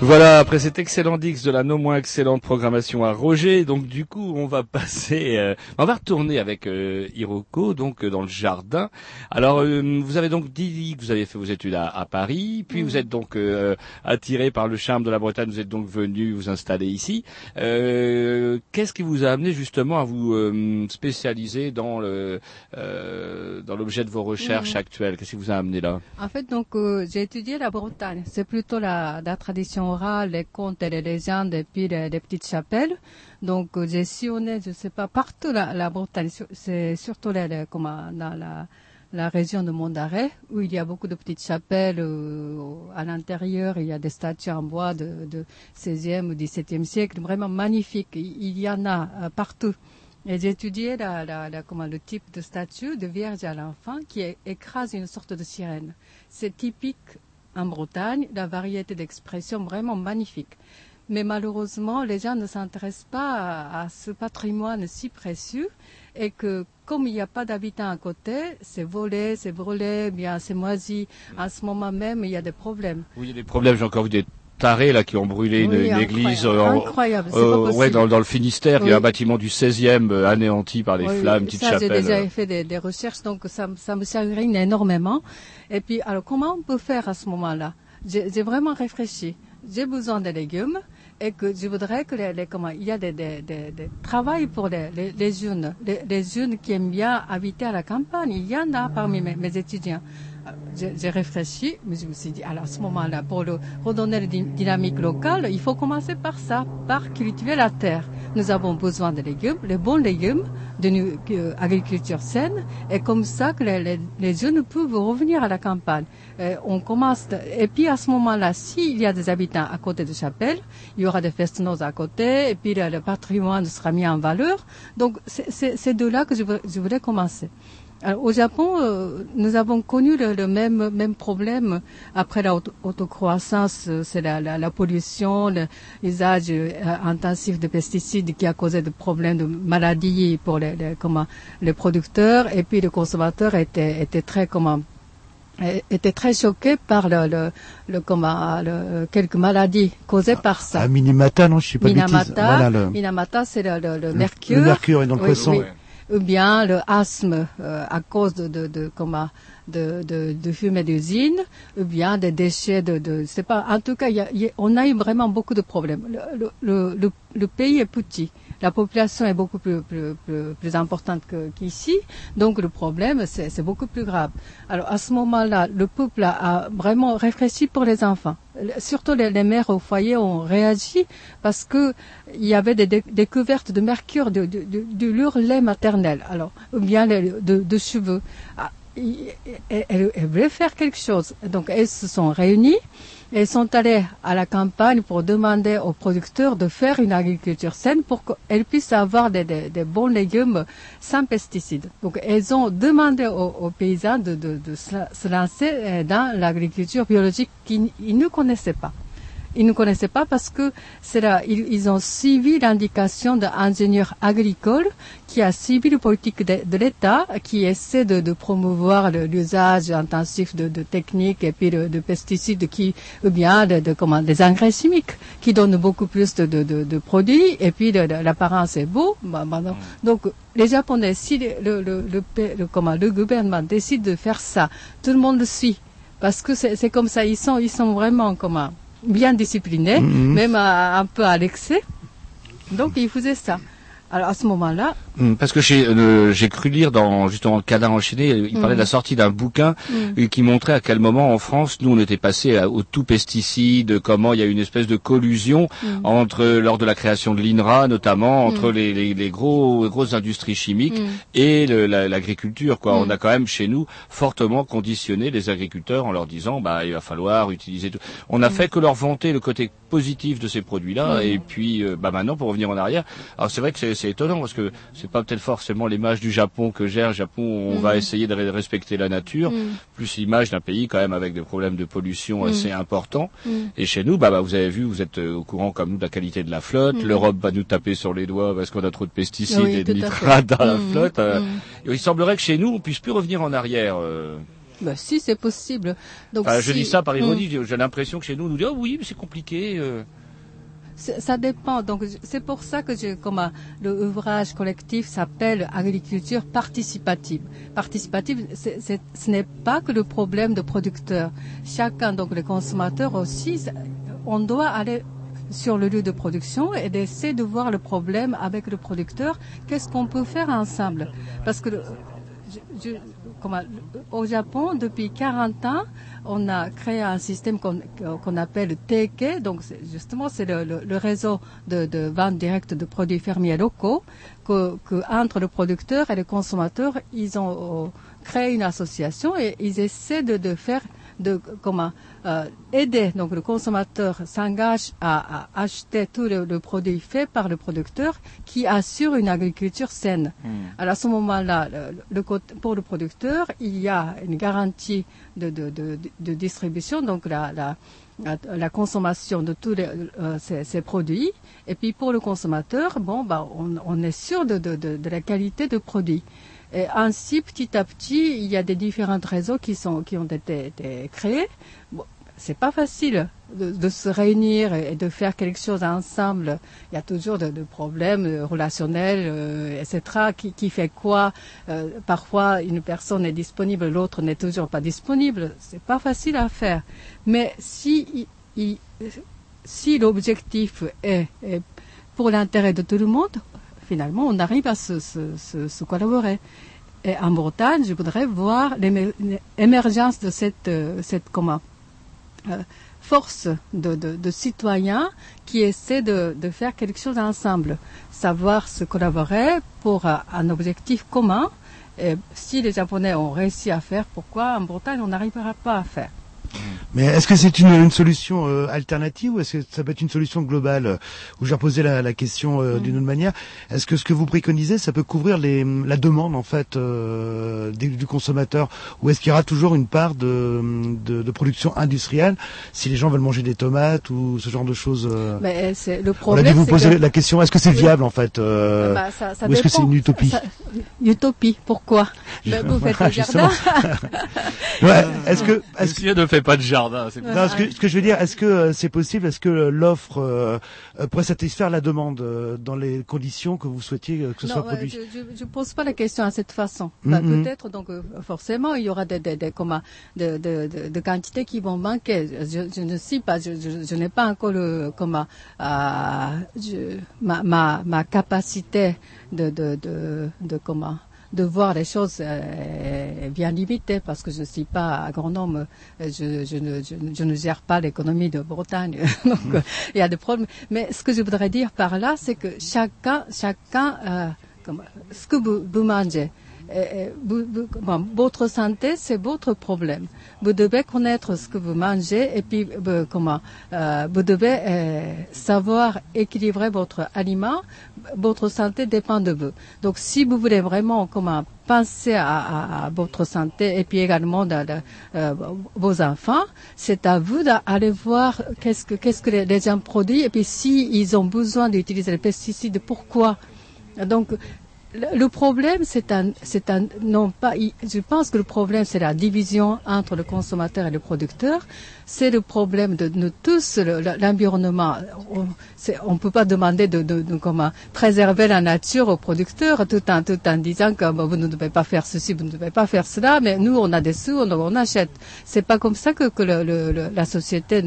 Voilà, après cet excellent Dix de la non moins excellente programmation à Roger, donc du coup va passer, euh, on va retourner avec euh, Hiroko, donc euh, dans le jardin. Alors euh, vous avez donc dit que vous avez fait vos études à, à Paris, puis vous êtes donc euh, attiré par le charme de la Bretagne, vous êtes donc venu vous installer ici. Euh, Qu'est-ce qui vous a amené justement à vous euh, spécialiser dans le euh, dans l'objet de vos recherches Mhm. actuelles? Qu'est-ce qui vous a amené là? En fait, donc, euh, j'ai étudié la Bretagne. C'est plutôt la, la tradition orale, les contes et les légendes, et puis les, les petites chapelles. Donc, euh, j'ai sillonné, je sais pas, partout la, la Bretagne. C'est surtout les- comment, dans la, la région de Montaré, où il y a beaucoup de petites chapelles. euh, à l'intérieur, il y a des statues en bois de, de 16e ou 17e siècle, vraiment magnifiques. Il, y en a euh, partout. Et j'ai étudié la, la, la- comment, le type de statue de Vierge à l'enfant qui écrase une sorte de sirène. C'est typique en Bretagne, la variété d'expressions vraiment magnifique. Mais malheureusement, les gens ne s'intéressent pas à, à ce patrimoine si précieux et que comme il n'y a pas d'habitants à côté, c'est volé, c'est brûlé, bien c'est moisi. En ce moment même, il y a des problèmes. Oui, il y a des problèmes. J'ai encore vu des tarés là qui ont brûlé une, Oui, une incroyable, église euh, en- incroyable, c'est euh, pas ouais, possible. dans, dans le Finistère, il y a un bâtiment du 16e euh, anéanti par des Oui, flammes, petite ça, j'ai chapelle. déjà euh. fait des, des recherches, donc ça, me- ça me chagrine énormément. Et puis, alors, comment on peut faire à ce moment-là? J'ai j'ai vraiment réfléchi. J'ai besoin de légumes et que je voudrais que les, les- comment il y a des, des, des, des travail pour les, les, jeunes, les, les jeunes qui aiment bien habiter à la campagne. Il y en a parmi mes, mes étudiants. Alors, J'ai réfléchi, mais je me suis dit, alors à ce moment-là, pour le, redonner la dy- dynamique locale, il faut commencer par ça, par cultiver la terre. Nous avons besoin de légumes, les bons légumes, d'une euh, agriculture saine, et comme ça que les, les jeunes peuvent revenir à la campagne. Euh, on commence, et puis à ce moment-là, s'il y a des habitants à côté de chapelle, il y aura des festinoz à côté, et puis le, le patrimoine sera mis en valeur. Donc c'est- de là que je, je voulais commencer. Alors, au Japon, euh, nous avons connu le, le même, même problème après la auto- autocroissance, euh, c'est la, la, la pollution, le- l'usage euh, intensif de pesticides qui a causé des problèmes de maladies pour les, les, comment, les producteurs, et puis les consommateurs étaient, étaient très comment, é- étaient très choqués par le, le, le, comment, le- quelques maladies causées par ça. Ah, Minamata, non, je sais pas. Minamata, Voilà, le- Minamata, c'est le, le, mercure. le mercure est dans le poisson. Ouais. Ou bien le asthme euh, à cause de, de, de, comment, de, de, de fumée d'usine, ou bien des déchets de, de c'est pas. En tout cas, il y a- y a- on a eu vraiment beaucoup de problèmes. Le, le, le- le pays est petit. La population est beaucoup plus, plus, plus, plus importante qu'ici, donc le problème c'est beaucoup plus grave. Alors à ce moment-là, le peuple a, vraiment réfléchi pour les enfants. Surtout les, les mères au foyer ont réagi parce que il y avait des dé- découvertes de mercure de, de, de, de lait maternel, alors ou bien les- de, de cheveux. Ah, elles- elles voulaient faire quelque chose. Donc elles se sont réunies. Elles sont allées à la campagne pour demander aux producteurs de faire une agriculture saine pour qu'elles puissent avoir des, bons légumes sans pesticides. Donc elles ont demandé aux, paysans de, se lancer euh, dans l'agriculture biologique qu'ils ils ne connaissaient pas. Ils ne connaissaient pas parce que c'est là, ils, ils ont suivi l'indication d'un ingénieur agricole qui a suivi la politique de, de l'État, qui essaie de, de promouvoir l'usage intensif de, de techniques et puis de, de pesticides qui, ou bien de, de comment, des engrais chimiques qui donnent beaucoup plus de, de, de, de produits et puis l'apparence est beau. Bah, bah, non. Donc les Japonais, si le, le, le, comment, le gouvernement décide de faire ça, tout le monde le suit parce que c'est comme ça. Ils sont, ils sont vraiment comment bien disciplinés, Mhm. même à- un peu à l'excès. Donc ils faisaient ça. Alors à ce moment-là, Hum, Parce que j'ai euh, j'ai cru lire dans justement le cadre enchaîné, il parlait de la sortie d'un bouquin Mhm. euh, qui montrait à quel moment en France nous on était passé à- au tout pesticide, comment il y a eu une espèce de collusion entre lors de la création de l'INRA notamment entre les, les, les gros grosses industries chimiques et la- l'agriculture quoi. On a quand même chez nous fortement conditionné les agriculteurs en leur disant bah il va falloir utiliser tout. On a Mhm. fait que leur vanter le côté positif de ces produits-là Mhm. et puis euh, bah maintenant pour revenir en arrière. Alors c'est vrai que c'est c'est étonnant parce que c'est pas peut-être forcément l'image du Japon que j'ai. Le Japon, on Mhm. va essayer de re- respecter la nature, Mhm. plus l'image d'un pays quand même avec des problèmes de pollution Mhm. assez importants. Mhm. Et chez nous, bah, bah, vous avez vu, vous êtes euh, au courant comme nous de la qualité de la flotte. Mhm. L'Europe va nous taper sur les doigts parce qu'on a trop de pesticides Oui, et de nitrates dans la Mhm. flotte. Euh, Mhm. et il semblerait que chez nous, on puisse plus revenir en arrière. euh. Bah, si, c'est possible. Donc, Enfin, je si- dis ça par ironie. Hmm. J'ai l'impression que chez nous, on nous dit oh oui, mais c'est compliqué. euh. Ça dépend. Donc je- c'est pour ça que je, comme euh, le ouvrage collectif s'appelle agriculture participative. Participative, ce n'est pas que le problème de producteur. Chacun, donc les consommateurs aussi, on doit aller sur le lieu de production et d'essayer de voir le problème avec le producteur. Qu'est-ce qu'on peut faire ensemble? Parce que je- je- au Japon, depuis 40 ans, on a créé un système qu'on appelle TEKE. Donc, justement, c'est le, réseau de, vente directe de produits fermiers locaux que, entre le producteur et le consommateur, ils ont euh, créé une association et ils essaient de faire de comment euh, aider donc le consommateur s'engage à, à acheter tout le, le produit fait par le producteur qui assure une agriculture saine. Alors à ce moment-là, le, le pour le producteur, il y a une garantie de, de, de, de distribution, donc la, la, la, la consommation de tous les, euh, ces, ces produits. Et puis pour le consommateur, bon, bah, on, on est sûr de, de, de, de la qualité de produit. Et ainsi, petit à petit, il y a des différents réseaux qui, sont, qui ont été, créés. Bon, c'est pas facile de, se réunir et de faire quelque chose ensemble. Il y a toujours de, de problèmes euh, relationnels, euh, etc. Qui, fait quoi? Euh, Parfois, une personne est disponible, l'autre n'est toujours pas disponible. C'est pas facile à faire. Mais si, si l'objectif est pour l'intérêt de tout le monde, finalement, on arrive à se, collaborer. Et en Bretagne, je voudrais voir l'émer- l'émergence de cette, euh, cette comment, euh, force de, citoyens qui essaient de, de faire quelque chose ensemble, savoir se collaborer pour euh, un objectif commun. Et si les Japonais ont réussi à faire, pourquoi en Bretagne on n'arrivera pas à faire? Mais est-ce que c'est une, une solution euh, alternative ou est-ce que ça peut être une solution globale? Où j'ai reposé la, la question euh, d'une autre manière. Est-ce que ce que vous préconisez, ça peut couvrir les, la demande en fait euh, du, du consommateur? Ou est-ce qu'il y aura toujours une part de, de, de production industrielle si les gens veulent manger des tomates ou ce genre de choses euh, Mais c'est le On a dû vous c'est poser que- la question est-ce que c'est viable en fait euh, Bah, ça- ça ou est-ce que c'est une utopie? Ça- Utopie, pourquoi? Ben, Vous faites le jardin. Ouais, Est-ce que est-ce Monsieur ne fait pas de jardin. c'est- Non, ce que, ce que je veux dire, est-ce que euh, c'est possible Est-ce que euh, l'offre euh, euh, pourrait satisfaire la demande euh, dans les conditions que vous souhaitiez que ce Non, soit produit? je, je, je pose pas la question à cette façon. Ben, Mhm. Peut-être donc euh, forcément il y aura des, des, des, comment, de, de, de, de quantités qui vont manquer. Je, je ne sais pas, je, je, je n'ai pas encore le comment euh, je, ma, ma, ma capacité de, de, de, de comment de voir les choses euh, bien limitée parce que je ne suis pas agronome, euh, je, je, ne, je, ne- je ne gère pas l'économie de Bretagne. Donc euh, il y a des problèmes. Mais ce que je voudrais dire par là, c'est que chacun, chacun, euh, comme, ce que vous, vous mangez, euh, euh, vous- vous- votre santé, c'est votre problème. Vous devez connaître ce que vous mangez et puis euh, comment euh, vous devez savoir équilibrer votre aliment. Votre santé dépend de vous. Donc, si vous voulez vraiment comment penser à, à- à votre santé et puis également de, de, euh, vos enfants, c'est à vous d'aller voir qu'est-ce que qu'est-ce que les, gens produisent et puis si ils ont besoin d'utiliser les pesticides, pourquoi? Donc, le problème, c'est un, c'est un, non pas, je pense que le problème, c'est la division entre le consommateur et le producteur. C'est le problème de nous tous, le- le- l'environnement. On ne peut pas demander de, de, de comment préserver la nature aux producteurs tout en, tout en disant que vous ne devez pas faire ceci, vous ne devez pas faire cela, mais nous, on a des sous, on, on achète. C'est pas comme ça que, que le, le- la société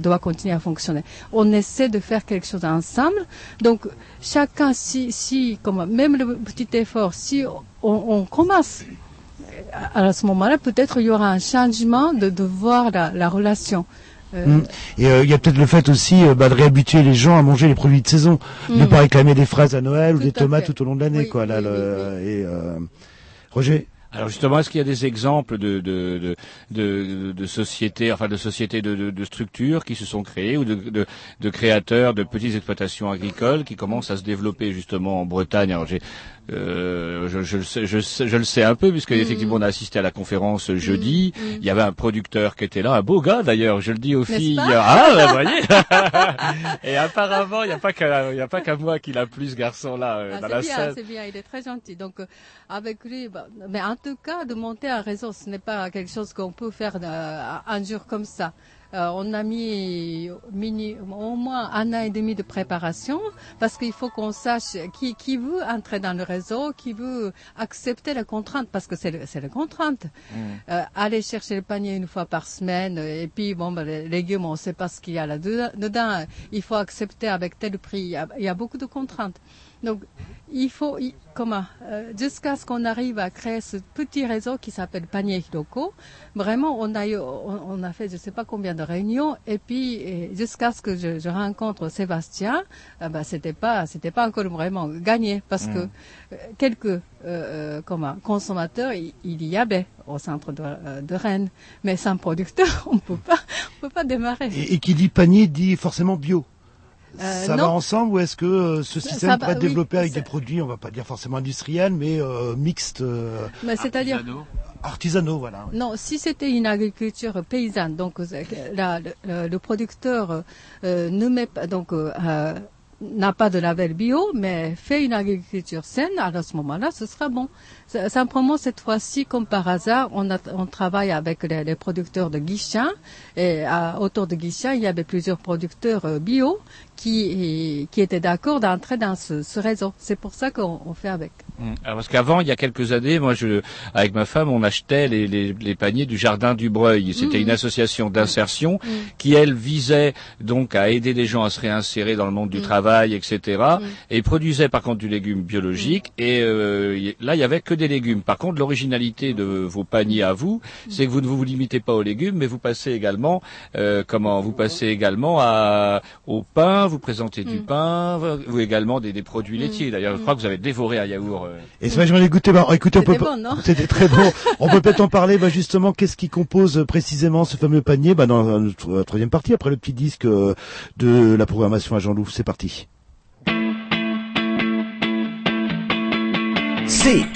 doit continuer à fonctionner. On essaie de faire quelque chose ensemble. Donc, chacun, si, si, comment, même le petit effort, si on, on commence, à ce moment-là, peut-être il y aura un changement de, de voir la, la relation. Euh, Mm. Et euh, il y a peut-être le fait aussi euh, bah, de réhabituer les gens à manger les produits de saison, ne Mm. pas réclamer des fraises à Noël ou des tomates fait. tout au long de l'année, quoi. Là, le- Et euh, Roger. Alors justement, est-ce qu'il y a des exemples de de de, de, de sociétés, enfin de sociétés de, de, de structures qui se sont créées ou de, de, de créateurs de petites exploitations agricoles qui commencent à se développer justement en Bretagne? Alors j'ai Euh, je, je le sais, je, sais- je le sais un peu puisque effectivement on a assisté à la conférence jeudi. Il y avait un producteur qui était là, un beau gars d'ailleurs. Je le dis aux filles. Ah, bah, voyez. Et apparemment, il n'y a pas qu'à, il a pas qu'à moi qu'il a plu ce garçon-là euh, Ah, dans c'est la bien, scène. c'est bien, il est très gentil. Donc, euh, avec lui, bah, mais en tout cas, de monter un réseau, ce n'est pas quelque chose qu'on peut faire euh, un jour comme ça. Euh, on a mis mini, au moins un an et demi de préparation parce qu'il faut qu'on sache qui, qui veut entrer dans le réseau, qui veut accepter les contraintes parce que c'est c'est les contraintes. Euh, aller chercher le panier une fois par semaine euh, et puis bon ben, les légumes on ne sait pas ce qu'il y a là dedans, dedans. il faut accepter avec tel prix il y a, il y a beaucoup de contraintes donc il faut il- comment euh, jusqu'à ce qu'on arrive à créer ce petit réseau qui s'appelle panier locaux vraiment on a eu, on, on a fait je sais pas combien de réunions et puis jusqu'à ce que je, je rencontre Sébastien euh, ben, c'était pas c'était pas encore vraiment gagné parce que Mm. euh, quelques euh, euh, comment, consommateurs, il, il y avait au centre de, euh, de Rennes. Mais sans producteur, on peut pas, on peut pas démarrer. Et, et qui dit panier dit forcément bio. Euh, ça non. va ensemble ou est-ce que euh, ce système ça pourrait être oui, développé avec des produits, on va pas dire forcément industriels, mais euh, mixtes, euh, Mais c'est-à-dire, artisanaux, voilà. non, si c'était une agriculture paysanne, donc là, le, producteur euh, ne met pas, donc n'a pas de label bio, mais fait une agriculture saine, alors à ce moment-là, ce sera bon. Simplement, cette fois-ci, comme par hasard, on, a- on travaille avec les, les producteurs de Guichin, et à, autour de Guichin, il y avait plusieurs producteurs euh, bio qui, qui étaient d'accord d'entrer dans ce, ce réseau. C'est pour ça qu'on on fait avec. Mm. Alors, parce qu'avant, il y a quelques années, moi, je, avec ma femme, on achetait les, les, les paniers du jardin du Breuil. C'était Mhm. une association d'insertion Mhm. qui, elle, visait donc à aider les gens à se réinsérer dans le monde du Mhm. travail, etc. Mhm. Et produisait par contre du légume biologique. Et euh, là, il y avait que des légumes. Par contre, l'originalité de vos paniers à vous, c'est que vous ne vous limitez pas aux légumes, mais vous passez également, euh, comment, vous passez également à, au pain. Vous présentez du Mhm. pain, vous également des, des produits laitiers. D'ailleurs, je crois que vous avez dévoré un yaourt. euh, Et c'est vrai, j'en ai goûté. Bah, écoutez, on peut bon, C'était très bon. on peut peut-être en parler. Bah, justement, qu'est-ce qui compose euh, précisément ce fameux panier Bah, dans la notre- la troisième partie, après le petit disque euh, de la programmation à Jean-Loup. C'est parti. C-A-N-A-L-G.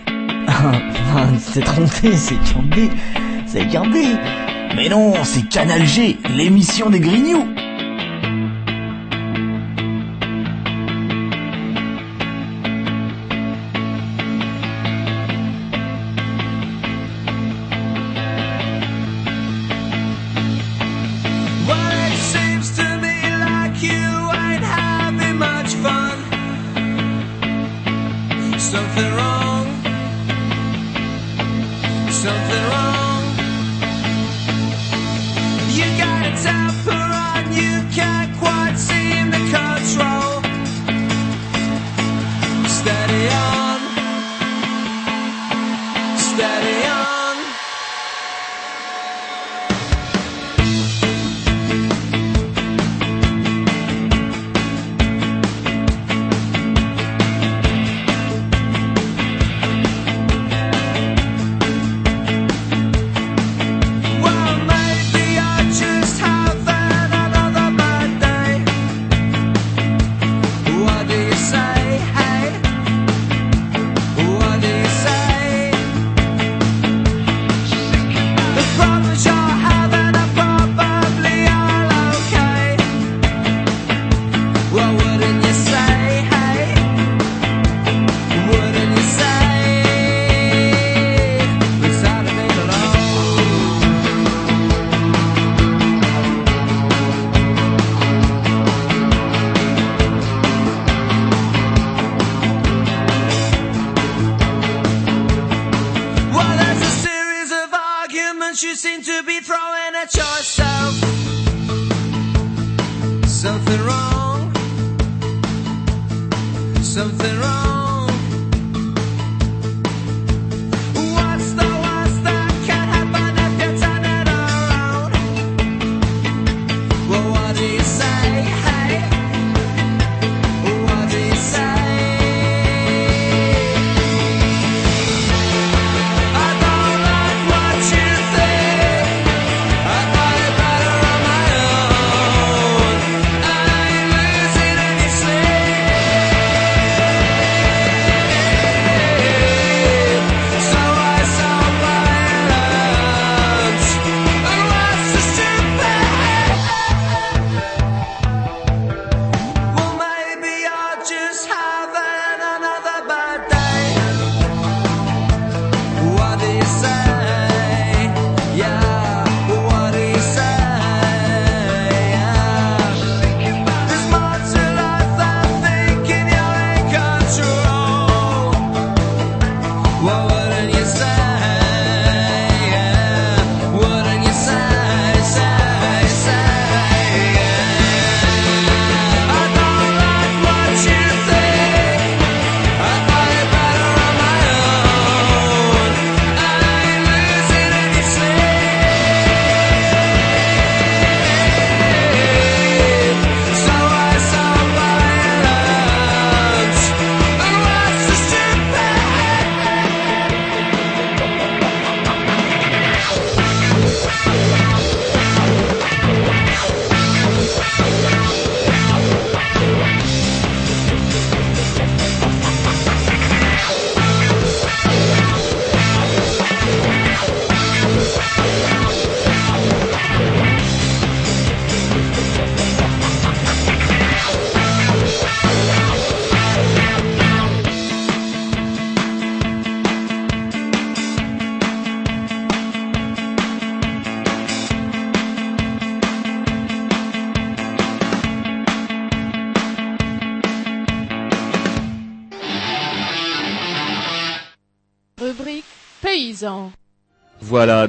Ah, c'est trompé, c'est Cambé. C'est Cambé. Mais non, c'est Canal G, l'émission des Grignoux.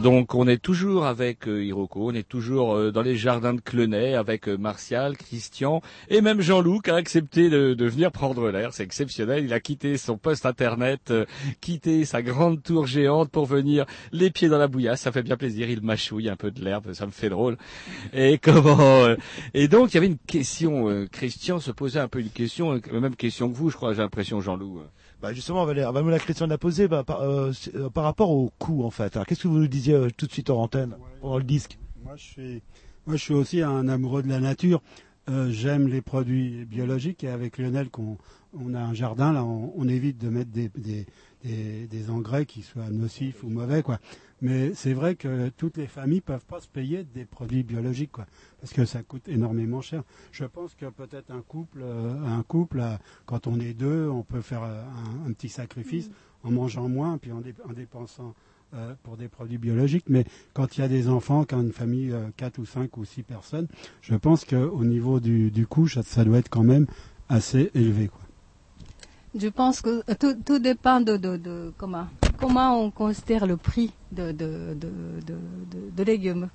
Donc on est toujours avec euh, Hiroko, on est toujours euh, dans les jardins de Clenay avec euh, Martial, Christian et même Jean-Loup a accepté de, venir prendre l'air. C'est exceptionnel. Il a quitté son poste internet, euh, quitté sa grande tour géante pour venir les pieds dans la bouillasse. Ça fait bien plaisir. Il mâchouille un peu de l'herbe, ça me fait drôle. Et comment euh, Et donc il y avait une question. Christian se posait un peu une question, euh, même question que vous, je crois. J'ai l'impression, Jean-Loup. Bah justement, on va, aller- on va me la question de la poser bah, par, euh, euh, par rapport au coût en fait. Alors, qu'est-ce que vous nous disiez euh, tout de suite en antenne pendant le disque? Moi, je suis, moi, je suis aussi un amoureux de la nature. Euh, J'aime les produits biologiques et avec Lionel, qu'on on a un jardin là, on, on évite de mettre des, des, des, des engrais qui soient nocifs ou mauvais, quoi. Mais c'est vrai que toutes les familles peuvent pas se payer des produits biologiques, quoi, parce que ça coûte énormément cher. Je pense que peut-être un couple, euh, un couple, euh, quand on est deux, on peut faire euh, un, un petit sacrifice en mangeant moins, puis en, dé- en dépensant pour des produits biologiques, mais quand il y a des enfants, quand une famille, 4 ou 5 ou 6 personnes, je pense qu'au niveau du, du coût, ça, ça doit être quand même assez élevé. Quoi. Je pense que tout, tout dépend de, de, de comment, comment on considère le prix de, de, de, légumes.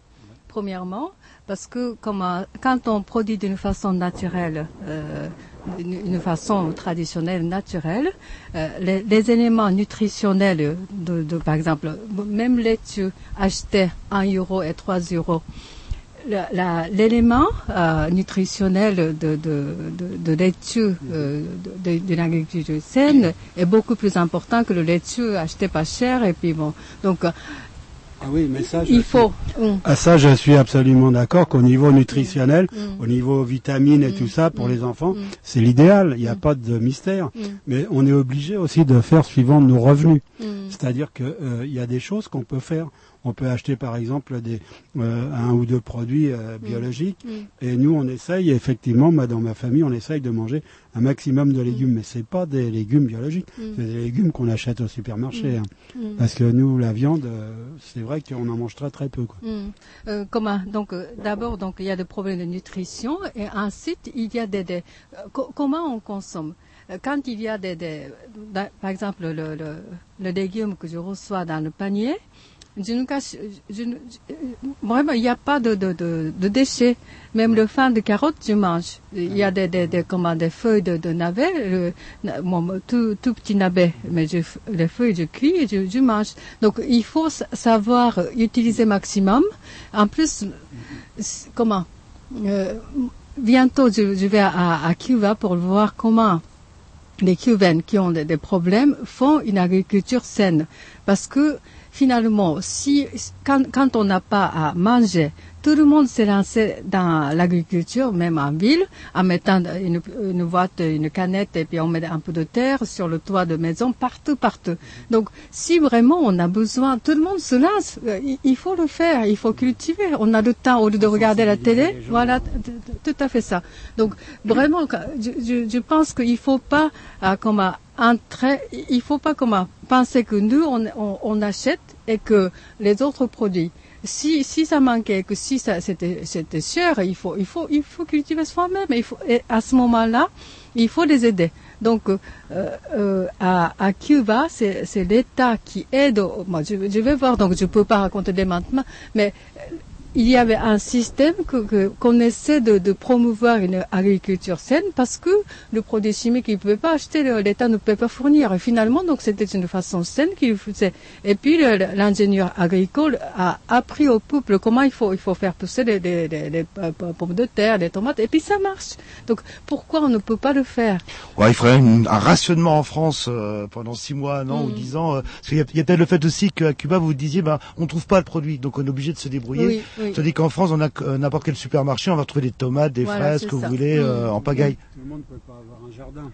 Premièrement, parce que comment, quand on produit d'une façon naturelle, euh, d'une d'une façon traditionnelle, naturelle, euh, les, les éléments nutritionnels, de, par exemple, même laitue acheté 1 euro et 3 euros, l'élément euh, nutritionnel de, de, de, de laitue euh, de- saine est beaucoup plus important que le laitue acheté pas cher. Et puis bon, donc euh, Ah oui, mais ça, je il suis- faut. Mm. À ça, je suis absolument d'accord qu'au niveau nutritionnel, Mm. au niveau vitamines et tout ça, pour les enfants, c'est l'idéal. Il n'y a pas de mystère. Mm. Mais on est obligé aussi de faire suivant nos revenus. Mm. C'est-à-dire qu'il y a des choses qu'on peut faire. On peut acheter par exemple des, euh, un ou deux produits euh, biologiques. Mm. Et nous, on essaye, effectivement, moi, dans ma famille, on essaye de manger un maximum de légumes. Mais c'est pas des légumes biologiques. Mm. C'est des légumes qu'on achète au supermarché. Mm. hein. Mm. Parce que nous, la viande, euh, c'est vrai qu'on en mange très très peu. Quoi. Mm. Euh, comment donc d'abord donc il y a des problèmes de nutrition et ensuite il y a des, des- co- comment on consomme? Quand il y a des, par exemple le, le, le légume que je reçois dans le panier euh, vraiment, il n'y a pas de, de, de, déchets. Même le fin de carotte, je mange. Il y a des, des, comment, des feuilles de, de navet, le, mon tout, tout petit navet, mais je, les feuilles, je cuis et je, mange. Donc, il faut sa- savoir utiliser maximum. En plus, comment euh, Bientôt, je, vais à, Cuba pour voir comment les Cubains qui ont des problèmes font une agriculture saine. Parce que finalement, si, quand, quand on n'a pas à manger, tout le monde s'est lancé dans l'agriculture, même en ville, en mettant une, une boîte, une canette, et puis on met un peu de terre sur le toit de maison, partout, partout. Donc, si vraiment on a besoin, tout le monde se lance, euh, il, il faut le faire, il faut cultiver. On a le temps, au lieu de regarder la télé, voilà, tout à fait ça. Donc, vraiment, je, je, je pense qu'il ne faut pas, euh, comme, euh, entrer, il faut pas comme, euh, penser que nous, on, on, on achète et que les autres produits, si, si ça manquait, que si ça, c'était, c'était cher, il faut, il faut, il faut cultiver soi-même. Il faut, et à ce moment-là, il faut les aider. Donc, euh, euh, à, à Cuba, c'est l'État qui aide. Moi, je, je vais voir, donc je peux pas raconter dès maintenant, mais il y avait un système que que- qu'on essaie de, de promouvoir une agriculture saine parce que le produit chimique, il ne pouvait pas acheter, l'État ne pouvait pas fournir. Et finalement, donc c'était une façon saine qu'il faisait. Et puis l'ingénieur agricole a appris au peuple comment il faut, il faut faire pousser des, euh, pommes de terre, des tomates, et puis ça marche. Donc pourquoi on ne peut pas le faire? Ouais, il faudrait un rationnement en France euh, pendant six mois, un an ou Mm. dix ans. euh, parce qu'il y a, il y a peut-être le fait aussi qu'à Cuba, vous disiez, ben, on trouve pas le produit, donc on est obligé de se débrouiller. Oui, oui. Tandis qu'en France, on a euh, n'importe quel supermarché, on va trouver des tomates, des Voilà, fraises, que vous voulez, euh, Mm. en pagaille. Tout le monde peut pas avoir un jardin.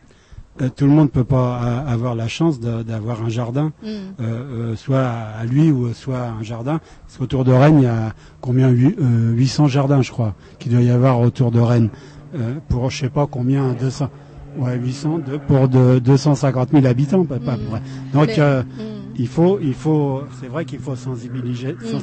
Euh, tout le monde peut pas euh, avoir la chance d'avoir un jardin, Mm. euh, euh, soit à lui ou soit un jardin. Parce qu'autour de Rennes, il y a combien Huit- euh, 800 jardins, je crois, qu'il doit y avoir autour de Rennes. Euh, pour je sais pas combien, 200. Ouais, 800 de, pour de 250 000 habitants, pas, pas près. Donc Mais- euh, Mm. Il faut, il faut, c'est vrai qu'il faut sensibiliser, Mm, sensibiliser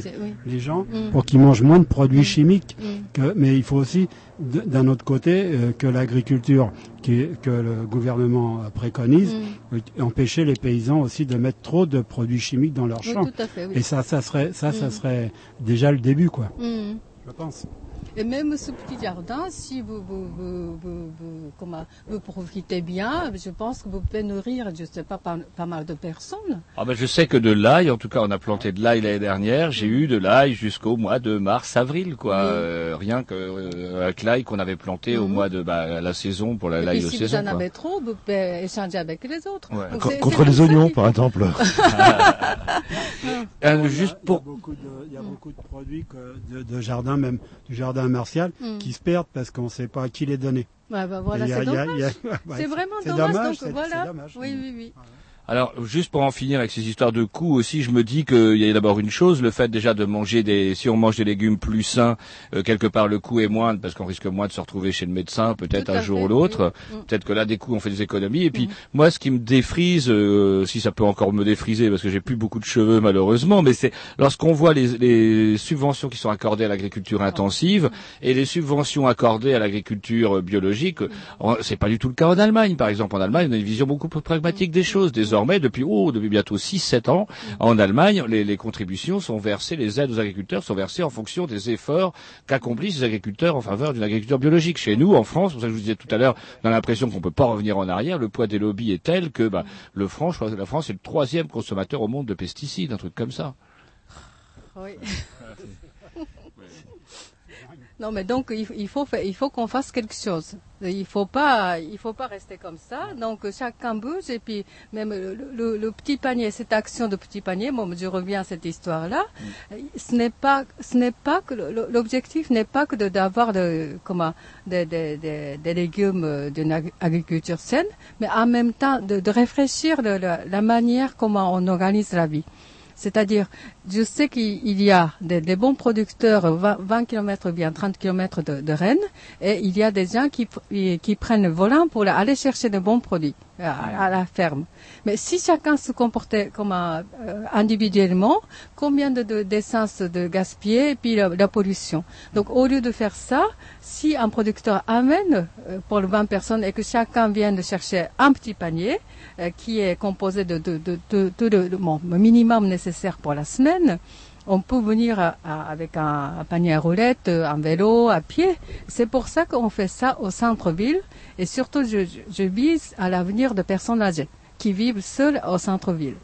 sensibiliser, oui. les gens Mm. pour qu'ils mangent moins de produits chimiques. Mm. Que- mais il faut aussi, d'un autre côté, euh, que l'agriculture qui que le gouvernement préconise, Mm. euh, empêcher les paysans aussi de mettre trop de produits chimiques dans leurs Oui, champs. tout à fait, oui. Et ça, ça serait, ça, ça serait déjà le début, quoi. Je pense. Et même ce petit jardin, si vous, vous, vous, vous, vous- comment, vous profitez bien, je pense que vous pouvez nourrir, je sais pas, pas, pas mal de personnes. Ah ben je sais que de l'ail, en tout cas on a planté de l'ail l'année dernière, j'ai eu de l'ail jusqu'au mois de mars-avril quoi, Euh, rien que euh, avec l'ail qu'on avait planté au Mhm. mois de bah, la saison pour l'ail de si saison. vous en quoi. avez trop, vous pouvez échanger avec les autres. Ouais. Donc Co- c'est- contre les oignons, par exemple. Euh, juste Il y a pour beaucoup de, il y a beaucoup de produits que- de, de jardin, même du jardin commercial, Mm. qui se perdent parce qu'on ne sait pas à qui les donner. Bah voilà, c'est dommage. a- ouais, vraiment dommage. dommage, donc voilà. dommage. Oui, oui, oui. Alors, juste pour en finir avec ces histoires de coûts aussi, je me dis qu'il y a d'abord une chose, le fait déjà de manger des, si on mange des légumes plus sains, euh, quelque part le coût est moindre parce qu'on risque moins de se retrouver chez le médecin, peut-être un jour fait, ou l'autre. oui. Mm. Peut-être que là, des coûts, on fait des économies. Et puis, moi, ce qui me défrise, euh, si ça peut encore me défriser, parce que j'ai plus beaucoup de cheveux malheureusement, mais c'est lorsqu'on voit les, les subventions qui sont accordées à l'agriculture intensive et les subventions accordées à l'agriculture biologique, c'est pas du tout le cas en Allemagne. Par exemple, en Allemagne, on a une vision beaucoup plus pragmatique des choses. Désormais, depuis oh, depuis bientôt 6-7 ans, en Allemagne, les, les contributions sont versées, les aides aux agriculteurs sont versées en fonction des efforts qu'accomplissent les agriculteurs en faveur d'une agriculture biologique. Chez nous, en France, pour ça que je vous disais tout à l'heure, on a l'impression qu'on peut pas revenir en arrière. Le poids des lobbies est tel que bah, le France, la France est le troisième consommateur au monde de pesticides, un truc comme ça. Oui. Non, mais donc il, faut faire- il faut qu'on fasse quelque chose. Il faut pas il faut pas rester comme ça. Donc chacun bouge et puis même le, petit panier, cette action de petit panier. Bon, je reviens à cette histoire-là. Ce n'est pas ce n'est pas que l'objectif n'est pas que d'avoir de comment des, des, des, légumes euh, d'une ag- agriculture saine, mais en même temps de, de réfléchir de la manière comment on organise la vie. C'est-à-dire, je sais qu'il il y a des, des bons producteurs 20, 20 km ou bien 30 km de, de Rennes, et il y a des gens qui, qui prennent le volant pour aller chercher de bons produits à, à la ferme. Mais si chacun se comportait comme un, euh, individuellement, combien de de- d'essence de, gaspiller et puis la, la pollution? Donc au lieu de faire ça, si un producteur amène euh, pour le 20 personnes et que chacun vienne de chercher un petit panier euh, qui est composé de, de, de, de- de- de- de- bon, le minimum nécessaire pour la semaine, on peut venir avec un, panier à roulettes, un vélo, à pied. C'est pour ça qu'on fait ça au centre-ville. Et surtout, je- je vise à l'avenir de personnes âgées qui vivent seules au centre-ville.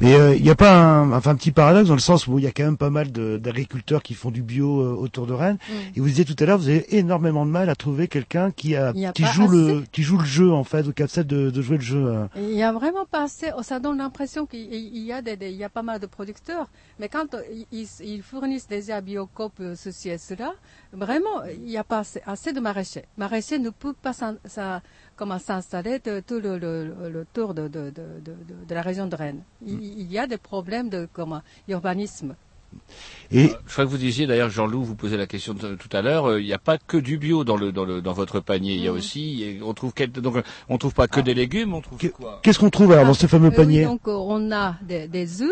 Mais euh, il n'y a pas un, enfin, un petit paradoxe dans le sens où il y a quand même pas mal d'agriculteurs qui font du bio euh, autour de Rennes. Mm. Et vous disiez tout à l'heure, vous avez énormément de mal à trouver quelqu'un qui a, a joue le, assez. qui joue le jeu en fait, ou qui accepte de, de jouer le jeu. euh. Il y a vraiment pas assez. oh, Ça donne l'impression qu'il il y a des, des- il y a pas mal de producteurs, mais quand euh, ils, ils fournissent déjà Biocop euh, ceci et cela, vraiment il n'y a pas assez, assez de maraîchers. Maraîchers ne peuvent pas s'in- ça- comment s'installer de tout le, le- le- le tour de, de, de, de, la région de Rennes. Il, il y a des problèmes de comment urbanisme. Et Je crois que vous disiez d'ailleurs, Jean-Loup, vous posez la question de- tout à l'heure. euh, Il n'y a pas que du bio dans le dans le dans votre panier. Il y a Mhm. aussi, on trouve quel- donc euh, on trouve pas que des légumes, on trouve quoi? Qu'est-ce qu'on trouve alors dans ce fameux Euh, oui, panier donc euh, on a des, des œufs,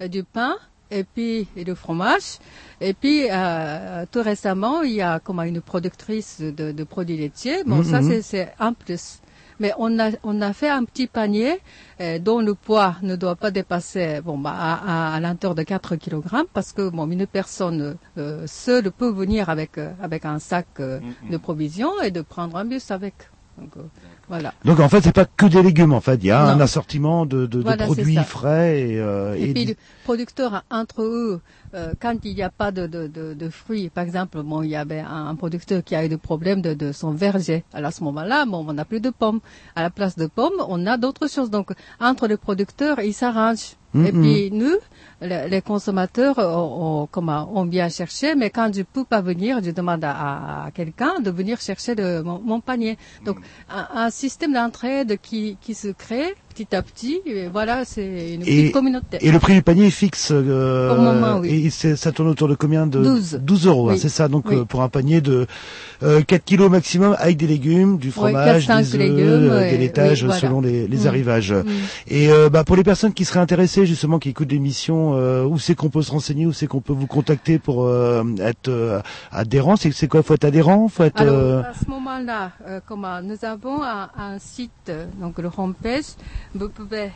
euh, du pain et puis et du fromage. Et puis euh, tout récemment, il y a comme une productrice de, de produits laitiers. Bon, Mhm, ça mhm. c'est- un plus. Mais on a, on a fait un petit panier euh, dont le poids ne doit pas dépasser bon, bah, à, à, à l'intérieur de 4 kg parce que bon, une personne euh, seule peut venir avec, euh, avec un sac euh, de provisions et de prendre un bus avec. Donc, euh, voilà. Donc en fait, c'est pas que des légumes. En fait, il y a un assortiment de, de, de Voilà, produits frais et, euh, Et, et puis, les producteurs, entre eux, euh, quand il n'y a pas de, de, de, de fruits, par exemple, bon, il y avait un, un producteur qui a eu des problèmes de, de son verger. Alors à ce moment-là, bon, on n'a plus de pommes. À la place de pommes, on a d'autres choses. Donc, entre les producteurs, ils s'arrangent. Et puis, nous, les, les consommateurs, on, on- comment, on vient chercher, mais quand je peux pas venir, je demande à, à- quelqu'un de venir chercher de, mon, mon panier. Donc, système d'entraide qui, qui se crée petit à petit, et voilà, c'est une et, communauté. et le prix du panier est fixe. euh, Pour le moment, oui. Et ça tourne autour de combien de 12. euros, hein, c'est ça. Donc Oui. euh, pour un panier de euh, 4 kilos maximum avec des légumes, du fromage, 4-5 des légumes, euh, des laitages voilà. selon les, les Mm. arrivages. Mm. Et euh, bah, pour les personnes qui seraient intéressées justement, qui écoutent l'émission, euh, où c'est qu'on peut se renseigner, où c'est qu'on peut vous contacter pour euh, être euh, adhérent. C'est quoi Faut être adhérent Faut être Alors, euh, à ce moment-là, euh, comment, nous avons un, un site, euh, donc le homepage. Euh,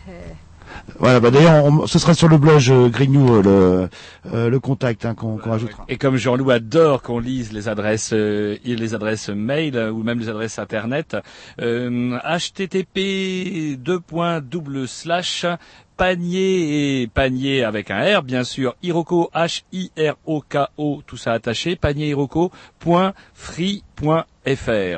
Voilà, bah d'ailleurs, on- ce sera sur le blog euh, Grignou euh, le, euh, le contact hein, qu'on qu'on rajoutera. Et comme Jean-Loup adore qu'on lise les adresses, euh, les adresses mail euh, ou même les adresses internet, euh, http deux points double slash panier et panier avec un R bien sûr Hiroko H I R O K O tout ça attaché panier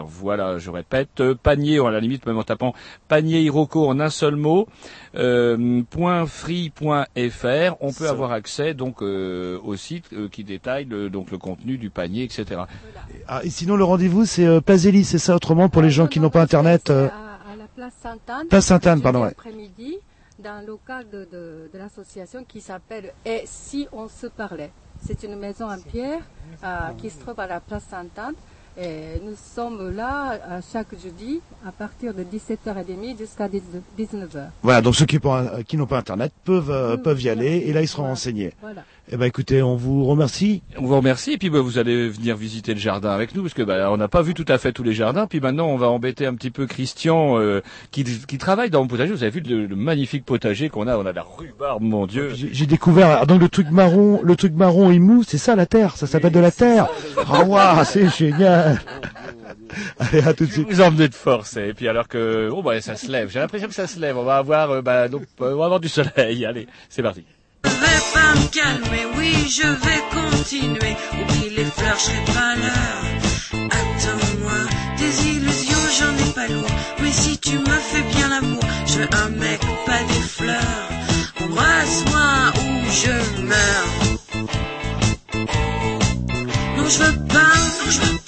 Voilà, je répète, euh, panier à la limite même en tapant panier Hiroko en un seul mot euh, point .free.fr, on peut Ça. avoir accès donc euh, au site euh, qui détaille le, donc le contenu du panier, etc. Ah, et sinon, le rendez-vous, c'est euh, Place Zélie, c'est ça autrement pour les gens qui n'ont pas Internet euh, à, à la place Sainte-Anne. Place Sainte-Anne, pardon, ouais. après-midi, dans le local de, de, de l'association qui s'appelle Et si on se parlait. C'est une maison en pierre euh, qui se trouve à la place Sainte-Anne. Et nous sommes là euh, chaque jeudi à partir de 17h30 jusqu'à 19h. Voilà, donc ceux qui, n'ont pas- qui n'ont pas Internet peuvent, euh, peuvent y aller et là, ils seront renseignés. Voilà. Eh ben, écoutez, on vous remercie. On vous remercie et puis bah, vous allez venir visiter le jardin avec nous parce que bah, on n'a pas vu tout à fait tous les jardins. Puis maintenant on va embêter un petit peu Christian euh, qui, qui travaille dans le potager. Vous avez vu le, le magnifique potager qu'on a. On a de la rhubarbe, mon Dieu. J'ai découvert, ah, donc le truc marron, le truc marron et mou, c'est ça la terre, ça s'appelle de la terre. Ah waouh, c'est génial. Allez, à tout de suite. Vous emmenez de force et puis alors que oh bah ça se lève. J'ai l'impression que ça se lève. On va avoir euh, bah, donc, euh, on va avoir du soleil. Allez, c'est parti. Je vais pas me calmer, oui, je vais continuer. Oublie les fleurs, je serai pas l'heure. Attends-moi, des illusions, j'en ai pas lourd. Mais si tu me fais bien l'amour, je veux un mec, pas des fleurs. Embrasse-moi ou je meurs. Non, je veux pas, non, je veux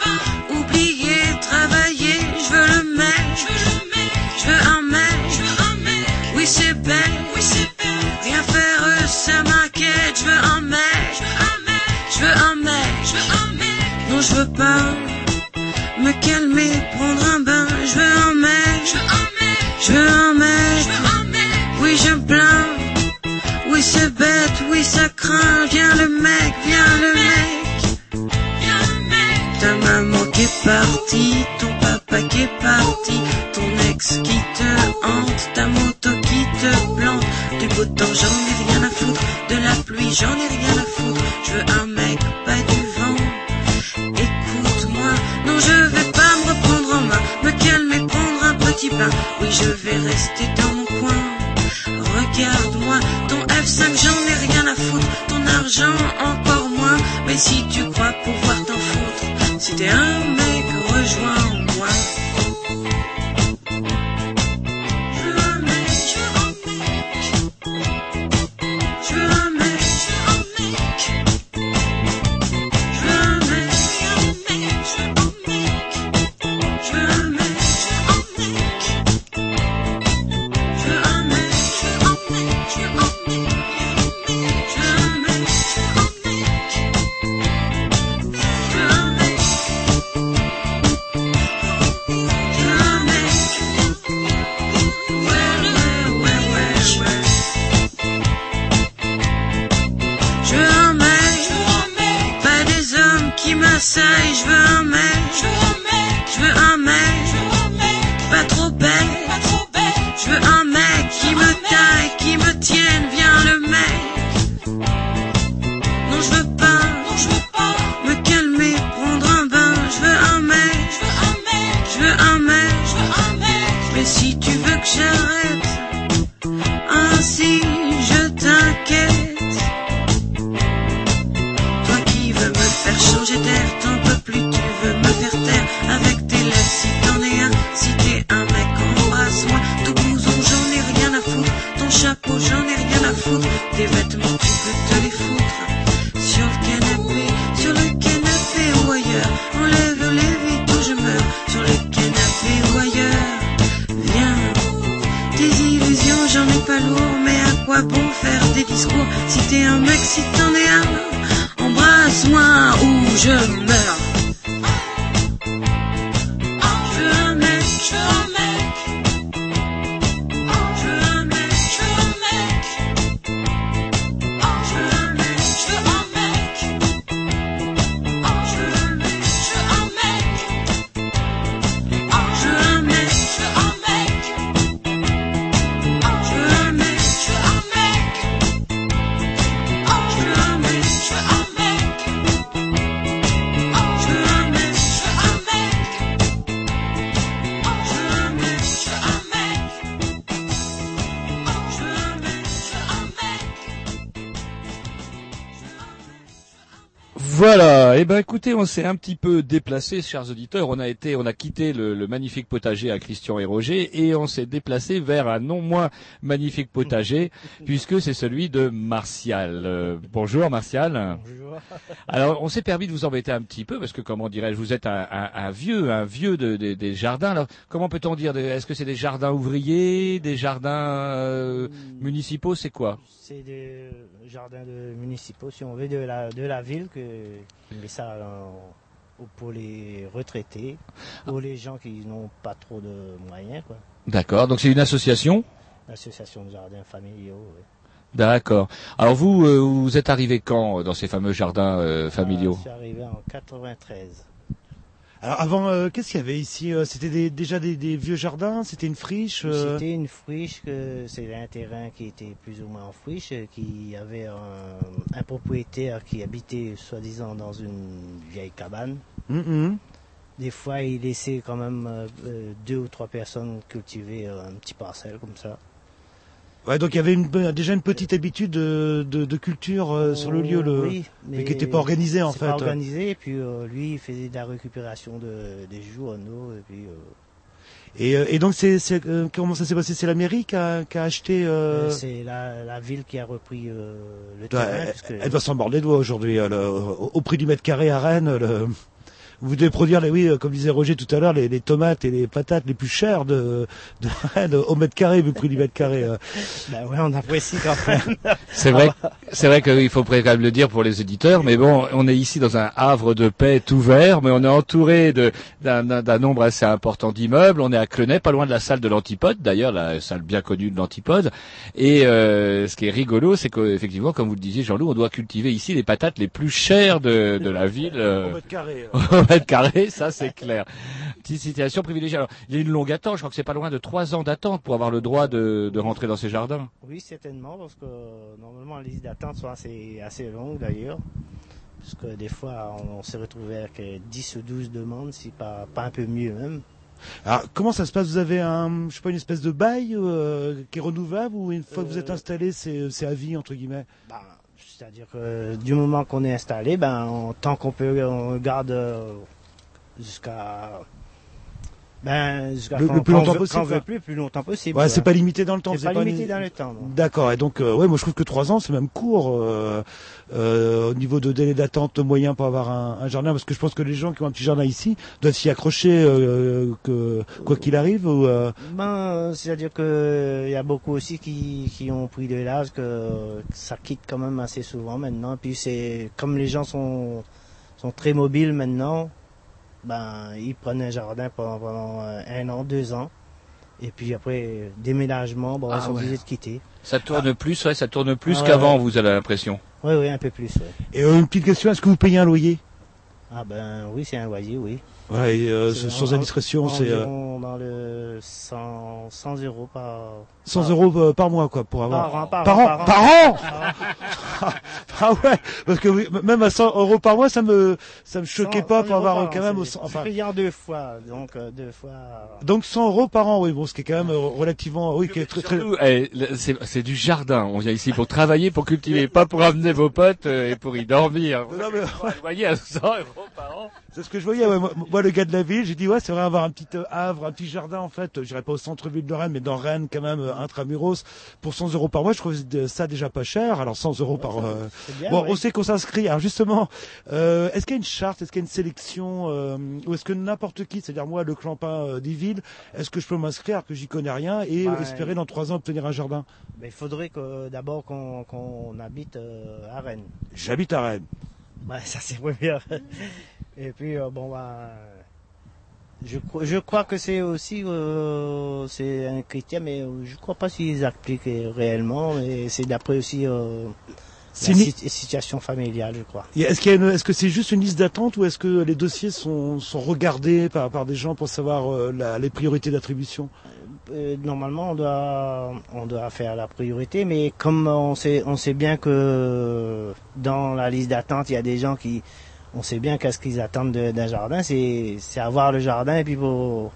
ça m'inquiète. Je veux un mec, je veux un mec, je veux un mec, mec. Non, je veux pas me calmer, prendre un bain. Je veux un mec, je veux un mec, je veux un mec, mec. Oui, je me plains. Oui, c'est bête, oui, ça craint. Viens le mec, viens le mec. Ta maman qui est partie, ton papa qui est parti, ton ex qui te hante, ta moto qui te écoutez, on s'est un petit peu déplacé, chers auditeurs. On a été, on a quitté le, le magnifique potager à Christian et Roger et on s'est déplacé vers un non moins magnifique potager puisque c'est celui de Martial. Euh, bonjour, Martial. Bonjour. Alors, on s'est permis de vous embêter un petit peu parce que, comment dirais-je, vous êtes un, un- un vieux, un vieux de- de- des jardins. Alors, comment peut-on dire Est-ce que c'est des jardins ouvriers, des jardins euh, municipaux C'est quoi? C'est des jardins de municipaux, si on veut, de la, de la ville que, met ça pour les retraités, pour les gens qui n'ont pas trop de moyens, quoi. D'accord. Donc, c'est une association? L'association de jardins familiaux, oui. D'accord. Alors vous, euh, vous êtes arrivé quand euh, dans ces fameux jardins euh, familiaux? Je suis arrivé en 93. Alors avant, euh, qu'est-ce qu'il y avait ici Euh, C'était des- déjà des, des vieux jardins C'était une friche euh, C'était une friche, que c'est un terrain qui était plus ou moins en friche, qui avait un, un propriétaire qui habitait soi-disant dans une vieille cabane. Mhm. Des fois, il laissait quand même deux ou trois personnes cultiver un petit parcelle comme ça. Ouais, donc il y avait une, déjà une petite habitude de, de, de culture euh, sur le lieu, le, Oui, mais, qui n'était pas organisée en fait. pas organisé, et puis euh, lui, il faisait de la récupération de, des journaux, et puis... euh, Et, euh, et donc c'est, euh, comment ça s'est passé? C'est la mairie qui a, qui a acheté. euh, C'est la, la ville qui a repris euh, le Ouais, terrain. elle, elle doit s'en mordre les doigts aujourd'hui. euh, au, au prix du mètre carré à Rennes, le- vous devez produire, les, oui, euh, comme disait Roger tout à l'heure, les, les tomates et les patates les plus chères de, de Rennes au mètre carré, vu le prix du mètre carré. euh. Ben ouais, on apprécie quand même. C'est vrai, c'est vrai qu'il faut quand même le dire pour les éditeurs, mais bon, on est ici dans un havre de paix tout vert, mais on est entouré de- d'un d'un- d'un nombre assez important d'immeubles. On est à Clenay, pas loin de la salle de l'Antipode, d'ailleurs, la salle bien connue de l'Antipode. Et euh, ce qui est rigolo, c'est qu'effectivement, comme vous le disiez, Jean-Loup, on doit cultiver ici les patates les plus chères de, de la ville. euh, Au mètre carré. au mètre carré, ça c'est clair. Petite situation privilégiée. Alors, il y a une longue attente, je crois que c'est pas loin de trois ans d'attente pour avoir le droit de, de rentrer dans ces jardins. Oui, certainement, parce que euh, normalement, les listes d'attente sont assez, assez longues d'ailleurs. Parce que des fois, on, on s'est retrouvé avec euh, 10 ou 12 demandes, si pas, pas un peu mieux même. Alors comment ça se passe? Vous avez un, je sais pas, une espèce de bail euh, qui est renouvelable ou une fois que vous êtes installé, c'est, c'est à vie entre guillemets? C'est-à-dire que du moment qu'on est installé, ben, on- tant qu'on peut, on garde euh, jusqu'à. Ben, jusqu'à Le- quand, le plus longtemps possible, Quand on veut quoi. plus, plus longtemps possible. Ouais, c'est pas limité dans le temps. C'est pas avez limité dans le temps. D'accord. Et donc, euh, ouais, moi je trouve que trois ans, c'est même court euh, euh, au niveau de délai d'attente moyen pour avoir un, un jardin, parce que je pense que les gens qui ont un petit jardin ici doivent s'y accrocher, euh, que quoi qu'il arrive. Ou, euh, Ben, c'est-à-dire que il y a beaucoup aussi qui, qui ont pris de l'âge que, que ça quitte quand même assez souvent maintenant. Puis c'est comme les gens sont sont très mobiles maintenant, ben ils prennent un jardin pendant, pendant euh, un an, deux ans, et puis après déménagement, bon Ah ils sont ouais. obligés de quitter. Ça tourne plus, ouais, ça tourne plus Ah qu'avant, ouais. vous avez l'impression. Oui, oui, un peu plus. ouais. Et euh, une petite question, est-ce que vous payez un loyer? Ah ben oui, c'est un loyer, oui. Ouais, et, euh, sans en- indiscrétion, c'est euh, environ dans le 100, 100 euros par 100 euros euh, par mois, quoi, pour avoir. Par an, par, par an, par an. par ah ouais, parce que oui, même à 100 euros par mois, ça me ça me choquait 100 pas pour avoir euh, quand même au- c'est- enfin en deux fois, donc euh, deux fois. donc 100 euros par an, oui, bon, ce qui est quand même euh, relativement, oui, qui est très très. Surtout, eh, c'est c'est du jardin. On vient ici pour travailler, pour cultiver, pas pour amener vos potes euh, et pour y dormir. Non, mais- Vous voyez, à 100 euros par an. C'est ce que je voyais. ouais, moi, moi, le gars de la ville, j'ai dit ouais, c'est vrai avoir un petit euh, havre, un petit jardin en fait. euh, J'irais pas au centre-ville de Rennes, mais dans Rennes quand même, euh, intramuros, pour 100 euros par mois, je trouve ça déjà pas cher. Alors 100 euros par. euh, bien, bon, on sait qu'on s'inscrit. Alors justement, euh, est-ce qu'il y a une charte, est-ce qu'il y a une sélection, euh, ou est-ce que n'importe qui, c'est-à-dire moi, le clampin euh, des villes, est-ce que je peux m'inscrire alors que j'y connais rien et Bah, espérer dans trois ans obtenir un jardin? Mais il faudrait que d'abord qu'on habite euh, à Rennes. J'habite à Rennes. Ça c'est bien. Et puis euh, bon bah, je, je crois que c'est aussi euh, c'est un critère, mais euh, je crois pas s'ils appliquent réellement. Et c'est d'après aussi euh, la une- sit- situation familiale, je crois. Est-ce une- est-ce que c'est juste une liste d'attente ou est-ce que les dossiers sont, sont regardés par, par des gens pour savoir euh, la- les priorités d'attribution? Euh, normalement, on doit, on doit faire la priorité, mais comme on sait, on sait bien que dans la liste d'attente, il y a des gens qui, on sait bien qu'est-ce qu'ils attendent de- d'un jardin, c'est, c'est avoir le jardin et puis pour,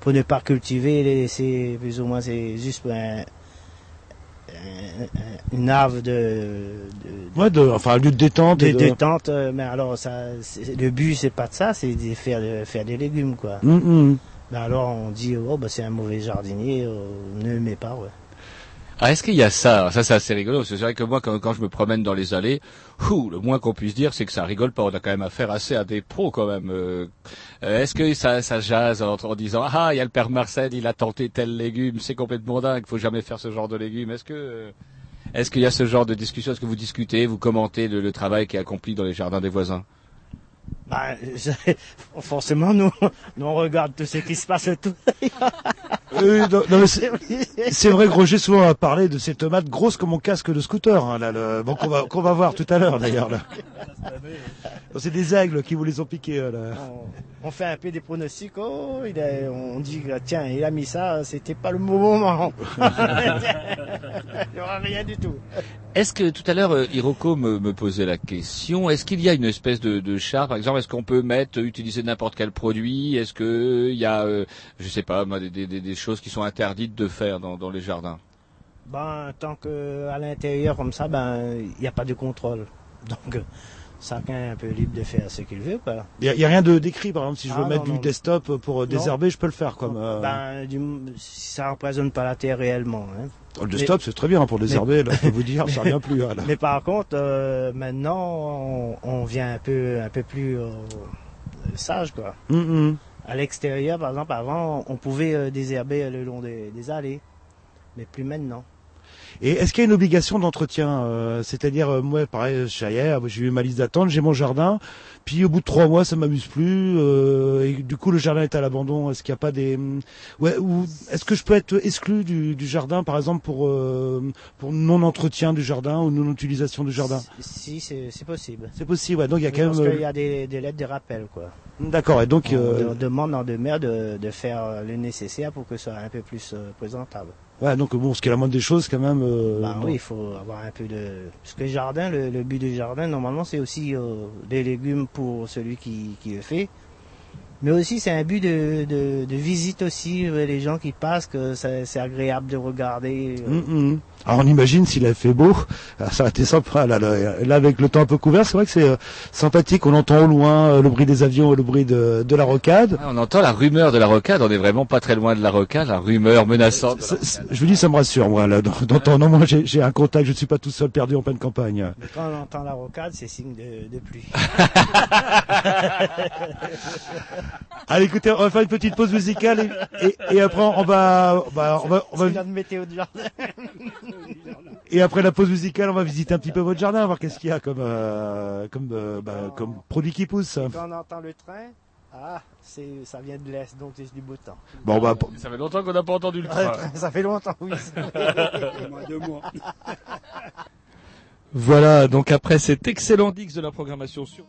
pour ne pas cultiver, les laisser plus ou moins, c'est juste un- un- un- une ave de, de, Ouais, de, enfin un lieu de détente. de et de- détente, euh, mais alors ça, c'est- le but c'est pas de ça, c'est de faire, de faire des légumes quoi. Hum, hum. Ben alors on dit oh bah c'est un mauvais jardinier, ne le mets pas ouais. Ah, est-ce qu'il y a ça? Ça, c'est assez rigolo. C'est vrai que moi, quand, je me promène dans les allées, ouh, le moins qu'on puisse dire, c'est que ça rigole pas. On a quand même affaire assez à des pros, quand même. Euh, euh, est-ce que ça, ça jase en, en disant ah, il y a le père Marcel, il a tenté tel légume, c'est complètement dingue, faut jamais faire ce genre de légumes. Est-ce que euh, est-ce qu'il y a ce genre de discussion? Est-ce que vous discutez, vous commentez le, le travail qui est accompli dans les jardins des voisins? Ben, je- forcément, nous, nous, on regarde tout ce qui se passe tout. Euh, non, non, mais c'est c'est vrai que Roger souvent a parlé de ces tomates grosses comme mon casque de scooter, hein, là, le, bon, qu'on va, qu'on va voir tout à l'heure d'ailleurs. là. C'est des aigles qui vous les ont piqués. euh, Là. On, on fait un peu des pronostics. Oh, il a- on dit, tiens, il a mis ça, c'était pas le bon moment. il n'y aura rien du tout. Est-ce que tout à l'heure euh, Hiroko me, me posait la question Est-ce qu'il y a une espèce de, de charte, par exemple Est-ce qu'on peut mettre, utiliser n'importe quel produit? Est-ce que il y a, euh, je sais pas, des, choses qui sont interdites de faire dans, les jardins? Ben, tant que à l'intérieur comme ça, ben, il n'y a pas de contrôle. Donc, euh, chacun est un peu libre de faire ce qu'il veut, quoi. Il n'y a, rien de décrit, par exemple, si je veux Ah, mettre non, du non. desktop pour euh, Non. désherber, je peux le faire comme. euh, Ben, du, si ça représente pas la terre réellement. Hein. le desktop, c'est très bien pour désherber, là, je peux vous dire, ça revient plus. là. Mais par contre, euh, maintenant, on, on vient un peu, un peu plus euh, sage, quoi. Hum, hum. À l'extérieur, par exemple, avant, on pouvait désherber le long des, des allées, mais plus maintenant. Et est-ce qu'il y a une obligation d'entretien euh, C'est-à-dire, euh, moi, pareil, hier, j'ai eu ma liste d'attente, j'ai mon jardin, puis au bout de trois mois, ça m'amuse plus, euh, et du coup, le jardin est à l'abandon. Est-ce qu'il n'y a pas des... Ouais, ou est-ce que je peux être exclu du, du jardin, par exemple, pour, euh, pour non-entretien du jardin ou non-utilisation du jardin? Si, c'est c'est possible. C'est possible, ouais. Donc il y a Oui, quand parce même... euh, qu'il y a des, des lettres de rappel, quoi. D'accord, et donc... On, euh, on demande en demeure de, de faire le nécessaire pour que ce soit un peu plus présentable. Ouais, donc bon, ce qui est la moindre des choses, quand même... euh, Bah bon. oui, il faut avoir un peu de... Parce que le jardin, le, le but du jardin, normalement, c'est aussi euh, des légumes pour celui qui, qui le fait. Mais aussi, c'est un but de, de, de visite aussi, euh, les gens qui passent, que c'est agréable de regarder. euh. Hum, hum. Alors on imagine s'il a fait beau, ah, ça a été sympa. Là, là, là, avec le temps un peu couvert, c'est vrai que c'est euh, sympathique. On entend au loin euh, le bruit des avions et le bruit de, de la rocade. Ah, On entend la rumeur de la rocade, on est vraiment pas très loin de la rocade, la rumeur menaçante. Je vous dis, ça me rassure, moi, là, d'en- d'entendre. Moi, j'ai j'ai un contact, je ne suis pas tout seul perdu en pleine campagne. Mais quand on entend la rocade, c'est signe de, de pluie. Allez, écoutez, on va faire une petite pause musicale et, et, et après on va, bah, on va, on va, météo du jardin. et après la pause musicale, on va visiter un petit peu votre jardin, voir qu'est-ce qu'il y a comme, euh, comme, euh, bah, comme produit qui pousse. Quand on entend le train, ah, c'est, ça vient de l'Est, donc c'est du beau temps. Bon, bah, Ça fait longtemps qu'on n'a pas entendu le train. ça fait longtemps, oui. deux mois. Voilà, donc après cet excellent Dix de la programmation sur...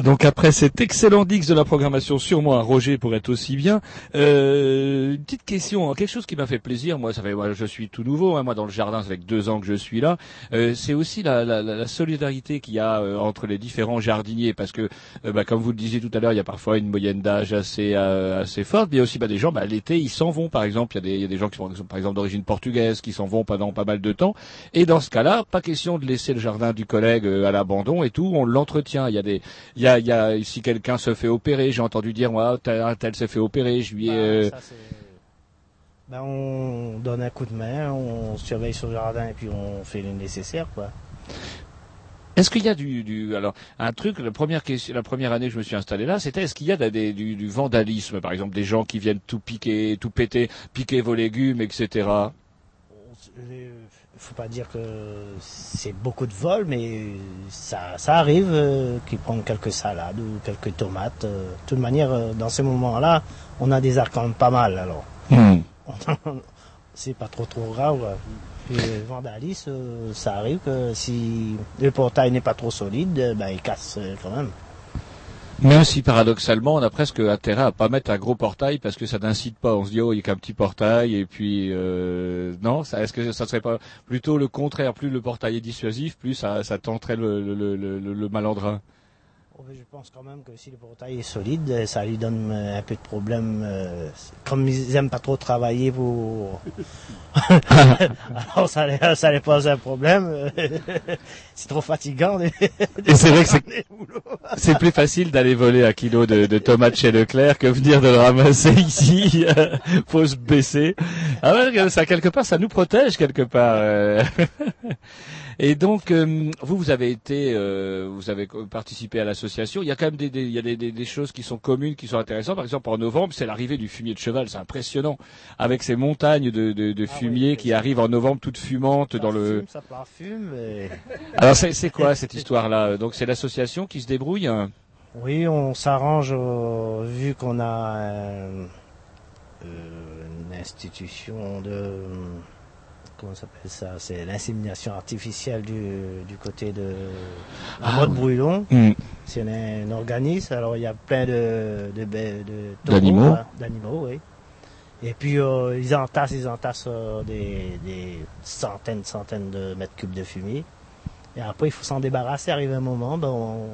Donc après cet excellent Dix de la programmation sur moi, Roger pour être aussi bien. Euh, question, hein, quelque chose qui m'a fait plaisir, moi ça fait, moi, je suis tout nouveau, hein, moi dans le jardin, ça fait deux ans que je suis là. Euh, c'est aussi la, la, la- solidarité qu'il y a euh, entre les différents jardiniers, parce que, euh, bah, comme vous le disiez tout à l'heure, il y a parfois une moyenne d'âge assez euh, assez forte, mais il y a aussi bah, des gens, bah, l'été ils s'en vont, par exemple, il y a des, il y a des gens qui sont par exemple d'origine portugaise, qui s'en vont pendant pas mal de temps, et dans ce cas-là, pas question de laisser le jardin du collègue euh, à l'abandon et tout, on l'entretient. Il y a des, il y a, il y a si quelqu'un se fait opérer, j'ai entendu dire moi, tel, s'est fait opérer, je lui ai. ça, c'est- Ben, on donne un coup de main, on surveille son jardin et puis on fait le nécessaire, quoi. Est-ce qu'il y a du, du alors un truc la première question la première année que je me suis installé là c'était est-ce qu'il y a des, du, du vandalisme par exemple des gens qui viennent tout piquer tout péter piquer vos légumes etc Les- faut pas dire que c'est beaucoup de vols, mais ça, ça arrive euh, qu'ils prennent quelques salades ou quelques tomates. euh. De toute manière, euh, dans ces moments-là, on a des même pas mal. Alors, Hmm. c'est pas trop trop grave. vandalisme, euh, ça arrive que si le portail n'est pas trop solide, euh, ben, il casse euh, quand même. Même si paradoxalement, on a presque intérêt à pas mettre un gros portail parce que ça n'incite pas. On se dit oh il y a qu'un petit portail et puis non, est-ce que ça serait pas plutôt le contraire? Plus le portail est dissuasif, plus ça, tenterait le, le, le malandrin. Je pense quand même que si le portail est solide, euh, ça lui donne euh, un peu de problème. euh, Comme ils aiment pas trop travailler pour... Alors ça, les- ça les pose un problème. euh, c'est trop fatigant. Et c'est vrai que c'est- plus facile d'aller voler un kilo de, de tomates chez Leclerc que venir de le ramasser ici. euh, Faut se baisser. Ah ouais, ça quelque part, ça nous protège quelque part. Et donc, euh, vous, vous avez été, euh, vous avez participé à l'association. Il y a quand même des, des- il y a des, des- des choses qui sont communes, qui sont intéressantes. Par exemple, en novembre, c'est l'arrivée du fumier de cheval. C'est impressionnant, avec ces montagnes de, de, de fumier qui arrivent en novembre, toutes fumantes dans le. Ça parfume. et- Alors, c'est c'est quoi cette histoire-là? Donc, c'est l'association qui se débrouille? hein Oui, on s'arrange euh, vu qu'on a euh, une institution de comment s'appelle ça C'est l'insémination artificielle du, du côté de la Ah, mode oui. brûlon. Mm. C'est un, un organisme. Alors il y a plein de de, de- D'animaux. hein, d'animaux, oui. Et puis euh, ils entassent, ils entassent euh, des, des centaines, centaines de mètres cubes de fumier. Et après il faut s'en débarrasser. Arrive un moment, ben, on,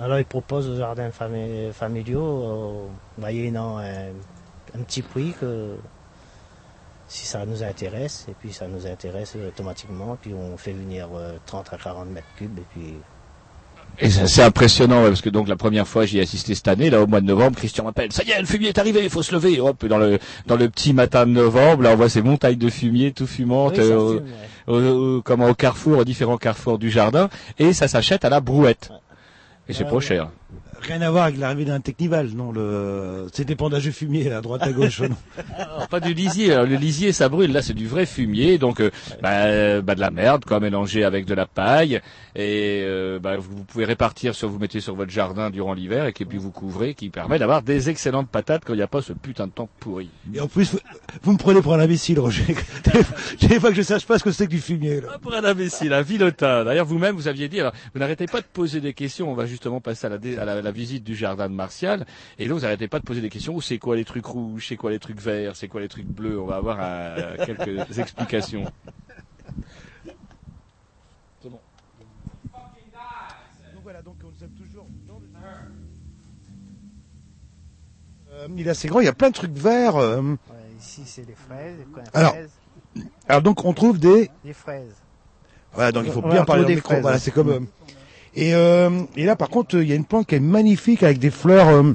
alors, ils proposent aux jardins fami- familiaux, euh, moyennant un, un petit prix, que si ça nous intéresse, et puis ça nous intéresse automatiquement, puis on fait venir euh, 30 à 40 mètres cubes, et puis Et c'est impressionnant parce que donc la première fois j'y ai assisté cette année là au mois de novembre Christian m'appelle ça y est le fumier est arrivé il faut se lever! Hop dans le dans le petit matin de novembre là on voit ces montagnes de fumier tout fumantes Oui, euh, fume, au, au- au- comment au carrefour aux différents carrefours du jardin et ça s'achète à la brouette. Et c'est Ouais, pas ouais. cher Rien à voir avec l'arrivée d'un technival, non. Le... C'est des pandages de fumier à droite à gauche. non. Alors, pas du lisier alors, le lisier ça brûle là c'est du vrai fumier donc euh, bah, euh, bah, de la merde quoi mélangé avec de la paille et euh, bah, vous, pouvez répartir sur vous mettez sur votre jardin durant l'hiver et puis vous couvrez qui permet d'avoir des excellentes patates quand il n'y a pas ce putain de temps pourri Et en plus, vous, vous me prenez pour un imbécile, Roger. Des fois que je sache pas ce que c'est que du fumier. Là. Ah, pour un imbécile, un vilotin. D'ailleurs, vous-même, vous aviez dit, alors, vous n'arrêtez pas de poser des questions. On va justement passer à la, dé- à la, la visite du jardin de Martial. Et là, vous n'arrêtez pas de poser des questions. C'est quoi les trucs rouges? C'est quoi les trucs verts? C'est quoi les trucs bleus? On va avoir euh, quelques explications. C'est bon. Donc voilà, donc on sommes toujours dans le... Euh, il est assez grand, il y a plein de trucs verts. euh. ouais, ici c'est des fraises, Alors, fraises, alors donc on trouve des... des fraises. Voilà, donc il faut On bien parler des micro. fraises. Voilà, c'est comme... Et, euh, et là, par contre, il y a une plante qui est magnifique avec des fleurs... euh,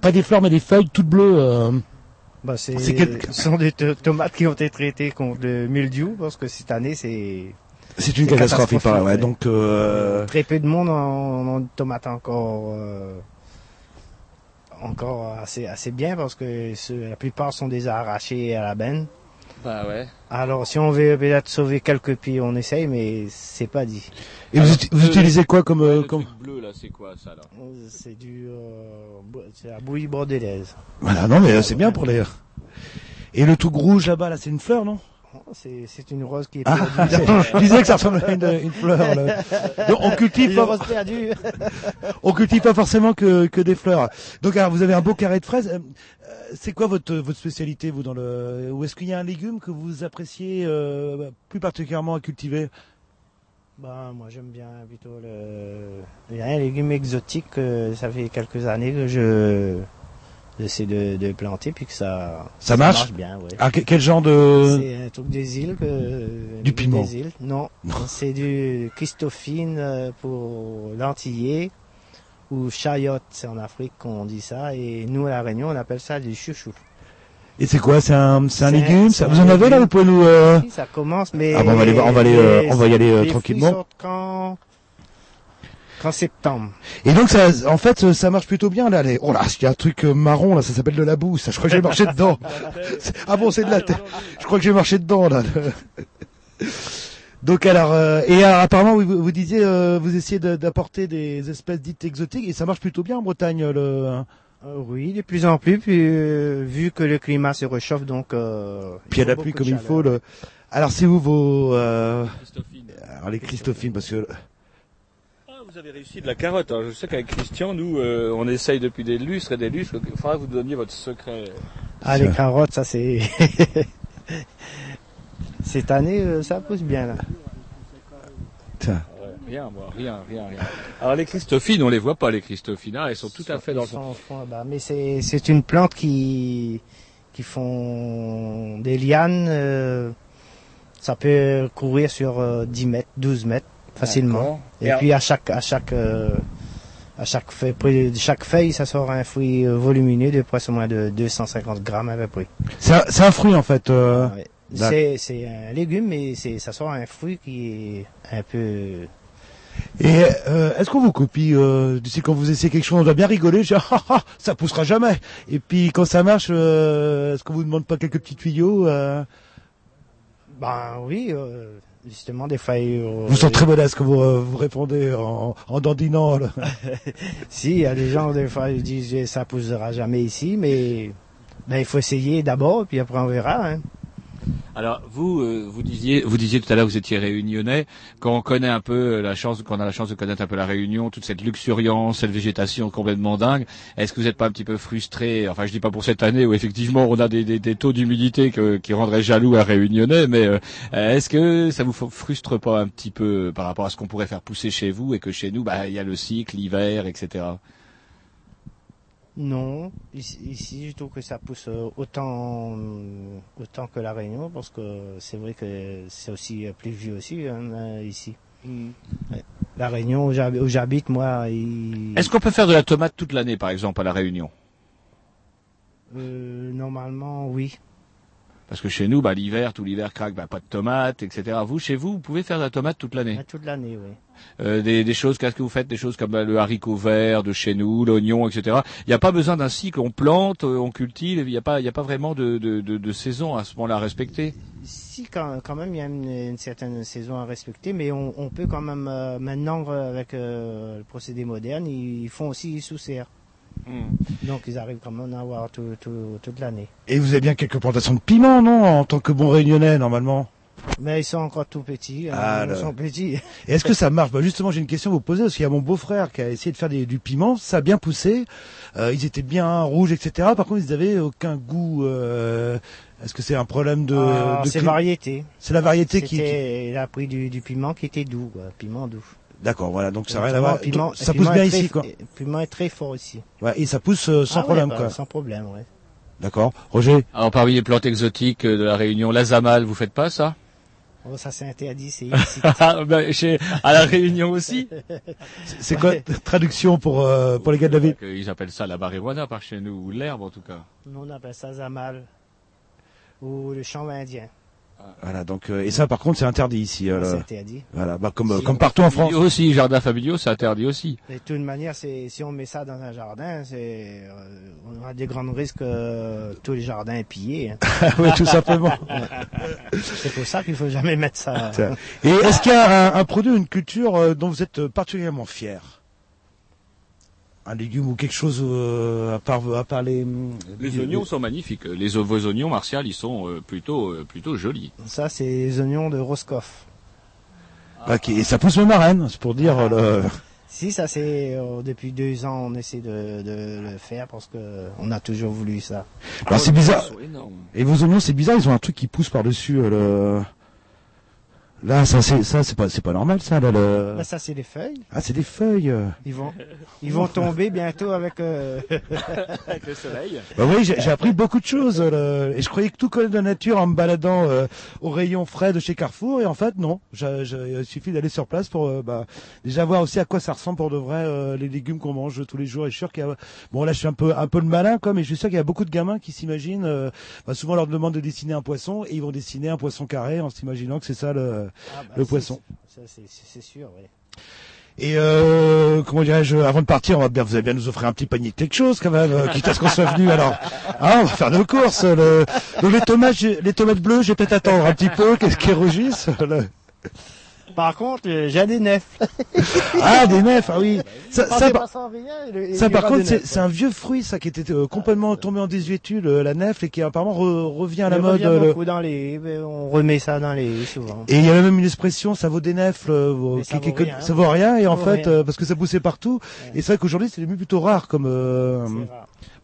Pas des fleurs, mais des feuilles toutes bleues. euh. Bah, c'est, C'est quel- Ce sont des to- tomates qui ont été traitées contre le mildiou, parce que cette année c'est... C'est une catastrophe, il paraît. Ouais, ouais. donc... Euh... Très peu de monde en, en tomates encore... euh, encore assez, assez bien, parce que ce- la plupart sont déjà arrachés à la benne. Bah ouais. Alors, si on veut peut-être sauver quelques pieds, on essaye, mais c'est pas dit. Et vous, uti- vous utilisez quoi comme... euh, Le comme... truc bleu, là, c'est quoi, ça, là? C'est du, euh, c'est la bouillie bordelaise. Voilà, non, mais euh, c'est bien pour les... Et le tout rouge là-bas, là, c'est une fleur, non? C'est, c'est une rose qui est Ah, perdue. dans- je disais que ça ressemblait à une, une fleur. là. Donc, on cultive pas, rose perdue. on cultive pas forcément que, que des fleurs. Donc, alors, vous avez un beau carré de fraises. Euh, euh, C'est quoi votre votre spécialité, vous, dans le Ou est-ce qu'il y a un légume que vous appréciez euh, plus particulièrement à cultiver? Ben, moi, j'aime bien plutôt le. Il y a un légume exotique, ça fait quelques années que je. J'essaie de, de planter, puis que ça. Ça marche? bien, ouais. Ah, que- quel genre de C'est un truc des îles que. Du piment. Des îles. Non. C'est du Christophine euh, pour l'antillais, ou chayotte, c'est en Afrique qu'on dit ça, et nous, à La Réunion, on appelle ça du chouchou. Et c'est quoi? C'est un c'est un légume? Ça, Vous en avez là? Vous pouvez nous euh, Si, ça commence, mais. Ah bon, on va aller on va aller, euh, on va y aller, euh, tranquillement. quand. Qu'en septembre. Et donc ça, en fait, ça marche plutôt bien là. Les... Oh là, il y a un truc euh, marron là, ça s'appelle de la boue. Ça, je crois que j'ai marché dedans. Ah bon, c'est de la terre. Je crois que j'ai marché dedans là. Donc alors euh, et alors, apparemment vous, vous disiez euh, vous essayez de- d'apporter des espèces dites exotiques et ça marche plutôt bien en Bretagne le Euh, oui, de plus en plus, puis, euh, vu que le climat se réchauffe, donc... Euh, puis il y a la pluie comme il faut le alors c'est où vos euh, alors les Christophines parce que vous avez réussi de la carotte. Je sais qu'avec Christian, nous, euh, on essaye depuis des lustres et des lustres. Il faudra que vous donniez votre secret. Ah, les carottes, ça c'est... Cette année, euh, ça pousse bien, là. Ouais, rien, moi, rien, rien, rien. Alors les Christophines, on les voit pas, les Christophines. Ah, elles sont tout à fait dans le là-bas. Mais c'est c'est une plante qui qui font des lianes. euh, ça peut courir sur euh, 10 mètres, 12 mètres facilement. Et, Et puis à chaque à chaque euh, à chaque feuille, près de chaque feuille, ça sort un fruit euh, volumineux de presque moins de 250 grammes à peu près. c'est un, c'est un fruit en fait euh, d'ac- C'est c'est un légume, mais c'est ça sort un fruit qui est un peu Et euh, est-ce qu'on vous copie euh, Tu sais, quand vous essayez quelque chose, on doit bien rigoler. Ah, ah, ça poussera jamais. Et puis quand ça marche, euh, est-ce qu'on vous demande pas quelques petits tuyaux euh? Ben oui, euh, justement, des fois. euh, Vous sentez très modeste quand vous, euh, vous répondez en, en dandinant. si, il y a des gens, des fois, ils disent eh, ça poussera jamais ici, mais ben, il faut essayer d'abord, puis après on verra. Hein. Alors vous, euh, vous disiez, vous disiez tout à l'heure, vous étiez réunionnais. Quand on connaît un peu la chance, quand on a la chance de connaître un peu la Réunion, toute cette luxuriance, cette végétation complètement dingue, est-ce que vous n'êtes pas un petit peu frustré? Enfin, je dis pas pour cette année où effectivement on a des, des, taux d'humidité que- qui rendraient jaloux à réunionnais, mais euh, est-ce que ça vous frustre pas un petit peu par rapport à ce qu'on pourrait faire pousser chez vous et que chez nous, bah, il y a le cycle, l'hiver, etc. Non, ici, ici, je trouve que ça pousse euh, autant, euh, autant que la Réunion, parce que c'est vrai que c'est aussi euh, pluvieux aussi hein, ici. Ouais. La Réunion où j'habite, moi, il... Est-ce qu'on peut faire de la tomate toute l'année, par exemple, à la Réunion? Euh, normalement, oui. Parce que chez nous, bah, l'hiver, tout l'hiver craque, bah, pas de tomates, etc. Vous, chez vous, vous pouvez faire de la tomate toute l'année. Toute l'année, oui. Euh, des, des choses, qu'est-ce que vous faites? Des choses comme bah, le haricot vert de chez nous, l'oignon, etc. Il n'y a pas besoin d'un cycle, on plante, euh, on cultive, il n'y a pas, il y a pas vraiment de, de, de, de saison à ce moment-là à respecter. Si, quand, quand même, il y a une, une certaine saison à respecter, mais on, on peut quand même, euh, maintenant, avec euh, le procédé moderne, ils, ils font aussi sous serre. Donc, ils arrivent quand même à avoir tout, tout- toute l'année. Et vous avez bien quelques plantations de piments, non En tant que bon réunionnais, normalement? Mais ils sont encore tout petits. hein, Ah, ils sont petits. Et est-ce que ça marche? Bah Justement, j'ai une question à vous poser, parce qu'il y a mon beau-frère qui a essayé de faire des, du piment, ça a bien poussé, euh, ils étaient bien rouges, etc. Par contre, ils n'avaient aucun goût. euh, est-ce que c'est un problème de... Ah, de c'est variété. C'est la variété qui... Il a pris du, du piment qui était doux, quoi, piment doux. D'accord, voilà, donc ça n'a rien à voir. piment- ça pousse bien ici, quoi. Le piment est très fort ici. Ouais, et ça pousse euh, sans Ah ouais, problème, bah, quoi. Sans problème, ouais. D'accord. Roger Alors parmi les plantes exotiques euh, de la Réunion, la zamal, vous faites pas ça? Oh, ça c'est interdit, c'est ici. Ben, chez, À la Réunion aussi? C'est quoi traduction pour, euh, pour les gars de la ville? Ils appellent ça la marijuana par chez nous, ou l'herbe en tout cas. Nous on appelle ça zamal. Ou le champ indien. Voilà, donc euh, et ça par contre c'est interdit ici. euh, C'est le- interdit. Voilà, bah, comme euh, Si comme partout en France. Aussi, jardins familiaux, c'est interdit aussi. De toute manière, c'est, si on met ça dans un jardin, c'est, euh, on a des grands risques que tous les jardins est pillé. hein. oui, tout simplement. C'est pour ça qu'il faut jamais mettre ça. Et est-ce qu'il y a un, un produit, une culture euh, dont vous êtes particulièrement fier? Un légume ou quelque chose euh, à part à part les Les oignons sont magnifiques. Les vos oignons, Martial, ils sont euh, plutôt euh, plutôt jolis. Ça, c'est les oignons de Roscoff. Ok, et ça pousse même à Rennes, c'est pour dire euh, le. Si, ça c'est euh, depuis deux ans, on essaie de, de le faire parce que on a toujours voulu ça. Alors c'est bizarre. Ils sont énormes. Et vos oignons, c'est bizarre, ils ont un truc qui pousse par dessus. le... Là, ça c'est ça c'est pas c'est pas normal ça là. Le... Là, ça c'est les feuilles. Ah, c'est des feuilles. euh. Ils vont, ils vont tomber bientôt avec. euh, Avec le soleil. Bah oui, j'ai j'ai appris beaucoup de choses. euh, le- Et je croyais que tout connaît de la nature en me baladant euh, au rayon frais de chez Carrefour. Et en fait, non. J'ai- j'ai- Il suffit d'aller sur place pour euh, bah, déjà voir aussi à quoi ça ressemble pour de vrai euh, les légumes qu'on mange tous les jours. Et je suis sûr qu'il y a... Bon, là, je suis un peu un peu le malin, quoi, mais je suis sûr qu'il y a beaucoup de gamins qui s'imaginent... euh, bah, souvent, on leur demande de dessiner un poisson et ils vont dessiner un poisson carré en s'imaginant que c'est ça le, Ah, bah, le poisson. Ça, c'est- sûr, oui. Et euh, comment dirais-je, avant de partir, on va bien, vous allez bien nous offrir un petit panier de quelque chose quand même, euh, quitte à ce qu'on soit venu. Alors, hein, on va faire nos courses. Le, les tomates, les tomates bleues, je vais peut-être attendre un petit peu, qu'est-ce qui rougissent. Par contre, euh, j'ai des nefs. Ah, des nefs, ah oui. Ça, En ça, par- ça, par contre, c'est un vieux fruit, ça, qui était euh, complètement tombé en désuétude, euh, la nef, et qui apparemment re- revient à la mode. euh, le- beaucoup dans les, on remet ça dans les souvent. Et il y avait même une expression, ça vaut des nefs, euh, ça qui- vaut qui- rien. ça vaut rien, et Ça en fait, euh, parce que ça poussait partout, et c'est vrai qu'aujourd'hui c'est devenu plutôt rare comme. euh,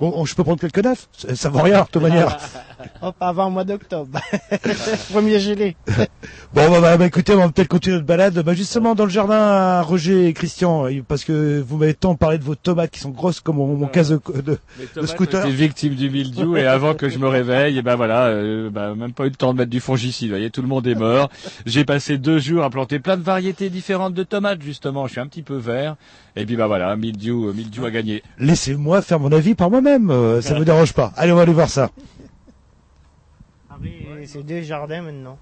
Bon, on- je peux prendre quelques nefs, ça, ça vaut rien de toute manière. Hop, avant le mois d'octobre. Premier gelé. Bon, bah, bah, bah, écoutez, on va peut-être continuer notre balade. Bah, justement, dans le jardin à Roger et Christian, euh, parce que vous m'avez tant parlé de vos tomates qui sont grosses comme mon, mon casque de, de, de scooter. victimes du mildiou et avant que je me réveille, et ben voilà, euh, bah, même pas eu le temps de mettre du fongicide. Vous voyez, tout le monde est mort. J'ai passé deux jours à planter plein de variétés différentes de tomates justement. Je suis un petit peu vert. Et puis bah voilà, mildiou, euh, mildiou a gagné. Laissez-moi faire mon avis par moi-même, euh, ça me dérange pas. Allez, on va aller voir ça. Et C'est deux jardins maintenant.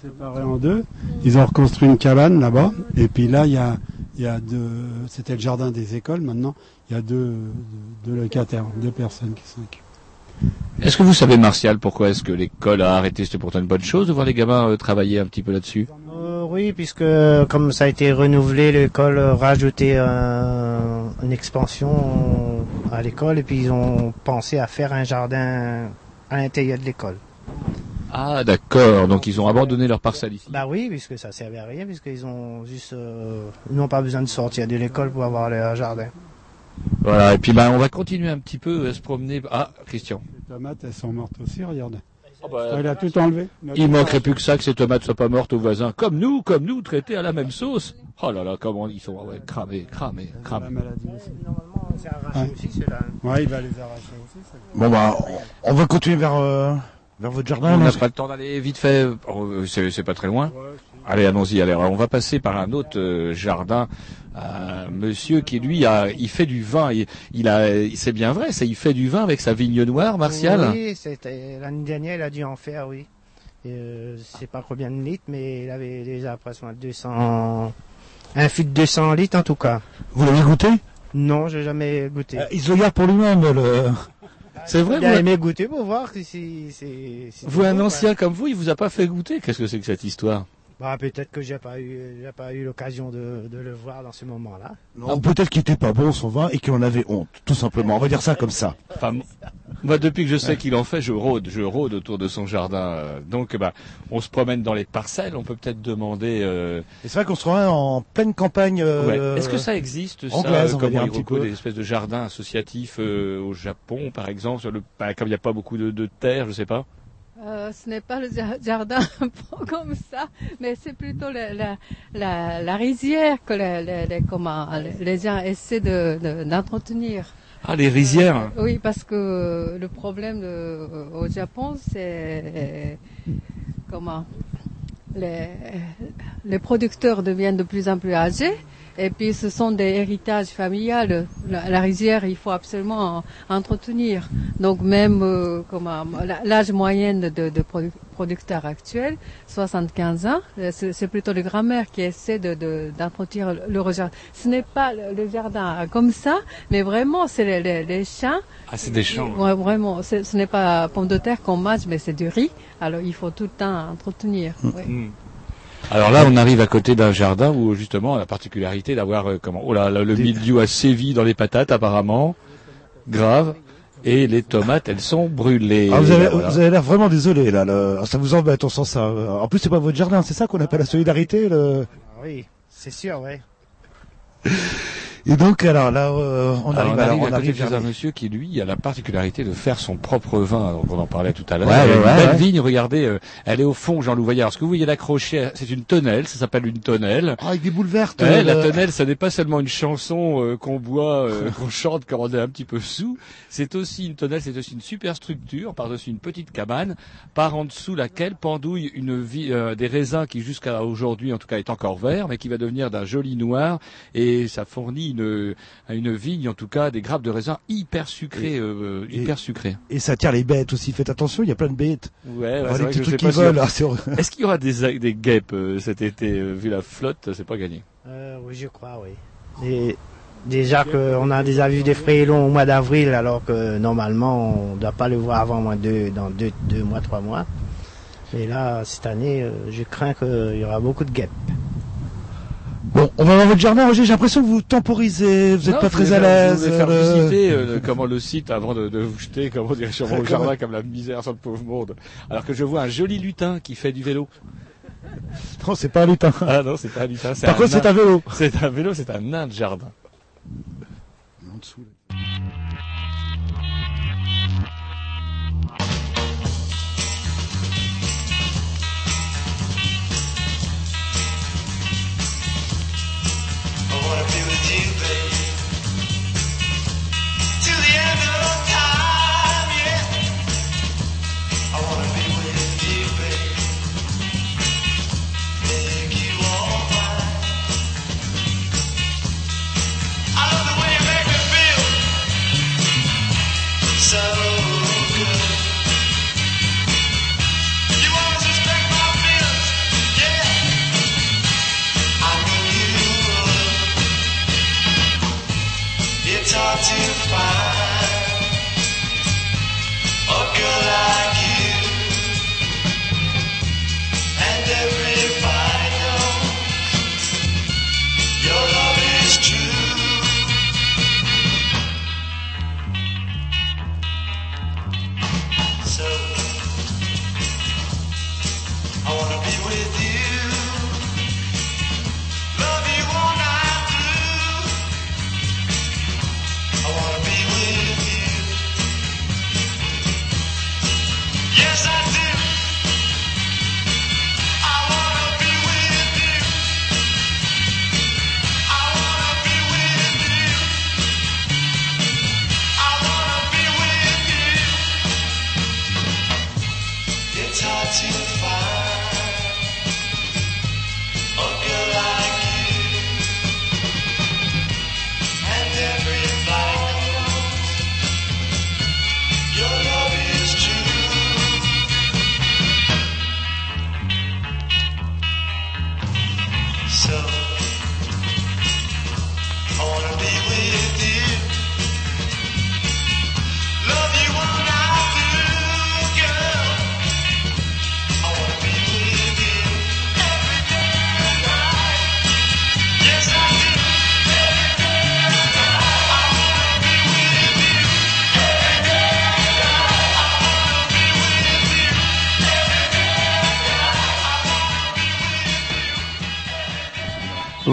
séparés en deux. Ils ont reconstruit une cabane là-bas. Et puis là, il y a, il y a deux. C'était le jardin des écoles. Maintenant, il y a deux, deux locataires, deux personnes qui sont occupées. Est-ce que vous savez, Martial, pourquoi est-ce que l'école a arrêté? C'était pourtant une bonne chose de voir les gamins euh, travailler un petit peu là-dessus? Euh, oui, puisque comme ça a été renouvelé, l'école a rajouté un- une expansion à l'école et puis ils ont pensé à faire un jardin à l'intérieur de l'école. Ah d'accord, donc ils ont abandonné leur parcelle ici. Bah oui, puisque ça servait à rien, puisqu'ils ont juste, euh, ils n'ont pas besoin de sortir de l'école pour avoir leur jardin. Voilà, et puis bah on va continuer un petit peu à se promener. Ah, Christian. Les tomates, elles sont mortes aussi, regarde. Bah, Ah, il a tout enlevé. Il manquerait plus que ça que ces tomates soient pas mortes aux voisins. Comme nous, comme nous, traités à la même sauce. Oh là là, comment ils sont ouais, cramés, cramés, cramés. Aussi. Ouais, il va les arracher aussi. Bon, bah, on on va continuer vers, euh, vers votre jardin. on non n'a pas le temps d'aller vite fait. Oh, euh, c'est c'est pas très loin. Allez, allons-y. Allez, Alors, on va passer par un autre euh, jardin. Un monsieur qui lui a, il fait du vin. Il, il a, c'est bien vrai, ça. Il fait du vin avec sa vigne noire, Martial. Oui, c'était l'année dernière, il a dû en faire, oui. Et, euh, je sais pas combien de litres, mais il avait déjà presque 200, un fût de 200 litres en tout cas. Vous l'avez goûté? Non, j'ai jamais goûté. Il se le garde pour lui-même, le. C'est vrai. Il a vous- aimé goûter pour voir si si Vous, c'est un ancien ouais. comme vous, il vous a pas fait goûter? Qu'est-ce que c'est que cette histoire? Bah peut-être que j'ai pas eu j'ai pas eu l'occasion de, de le voir dans ce moment-là. Non, peut-être qu'il était pas bon son vin et qu'il en avait honte, tout simplement. On va dire ça comme ça. Enfin, moi, depuis que je sais qu'il en fait, je rôde, je rôde autour de son jardin. euh, Donc, bah, on se promène dans les parcelles. On peut peut-être demander. euh, Et c'est vrai qu'on se rend en pleine campagne. euh, ouais. Est-ce que ça existe ça, anglaise, on va Comme dire on un petit peu. des espèces de jardins associatifs euh, au Japon, par exemple, sur le, bah, comme il n'y a pas beaucoup de, de terre, je sais pas. Euh, ce n'est pas le ja- jardin comme ça, mais c'est plutôt la, la, la, la rizière que les, les, les- comment, les- gens essaient de, de- d'entretenir. Ah, les rizières. Oui, parce que le problème de- au Japon, c'est euh, comment les, les producteurs deviennent de plus en plus âgés. Et puis ce sont des héritages familiales. La, rizière, il faut absolument en- entretenir. Donc même euh, l'âge moyen de, de producteurs actuels, 75 ans, euh, c'est plutôt les grand-mères qui essaient de, de- d'entretenir le, jardin. Ce n'est pas le, le jardin comme ça, mais vraiment c'est les, les, les champs. Ah, c'est des champs. Ouais, vraiment, ce n'est pas pomme de terre qu'on mange, mais c'est du riz. Alors il faut tout le temps entretenir. oui. Mm. Alors là, on arrive à côté d'un jardin où justement la particularité d'avoir euh, comment Oh là, là, le mildiou a sévi dans les patates apparemment, grave, et les tomates elles sont brûlées. Ah, vous avez, Voilà. vous avez l'air vraiment désolé là. le- Ça vous embête, on sent ça. En plus, c'est pas votre jardin, c'est ça qu'on appelle la solidarité. Le... Ah oui, c'est sûr, oui. Et donc, alors là, euh, on Alors, arrive, on arrive on à côté arrive chez un monsieur qui lui a la particularité de faire son propre vin. Donc on en parlait tout à l'heure. Ouais, une ouais, belle ouais. vigne, regardez, euh, elle est au fond, Jean-Loup Voyard. Alors, ce que vous voyez d'accroché, c'est une tonnelle, ça s'appelle une tonnelle. Ah, avec des boules vertes. Euh, la le- tonnelle, ça n'est pas seulement une chanson euh, qu'on boit, euh, qu'on chante quand on est un petit peu sous. C'est aussi une tonnelle, c'est aussi une super structure par-dessus une petite cabane, par en dessous laquelle pendouille une vie, euh, des raisins qui jusqu'à aujourd'hui, en tout cas, est encore vert, mais qui va devenir d'un joli noir. Et ça fournit une, une vigne, en tout cas, des grappes de raisins hyper sucrés, euh, et- hyper sucrés. Et ça tire les bêtes aussi. Faites attention, il y a plein de bêtes. Ouais, ouais, c'est les vrai petits que je sais trucs pas qui si- volent. horrible. Est-ce qu'il y aura des, des guêpes euh, cet été euh, Vu la flotte, c'est pas gagné. Euh, oui, je crois, oui. Et déjà qu'on a déjà vu des frélots au mois d'avril, alors que normalement, on ne doit pas le voir avant moins deux, dans deux, deux mois, trois mois. Et là, cette année, je crains qu'il y aura beaucoup de guêpes. Bon, on va dans votre jardin, Roger. J'ai l'impression que vous temporisez, vous n'êtes pas je très à l'aise. Je voulais faire euh, visiter euh, le- comment le site avant de, de vous jeter comment dire sur mon jardin comme la misère sur le pauvre monde. Alors que je vois un joli lutin qui fait du vélo. Non, c'est pas un lutin. Ah non, c'est pas un lutin. Par contre, c'est un vélo. C'est un vélo, c'est un nain de jardin. I Thank you.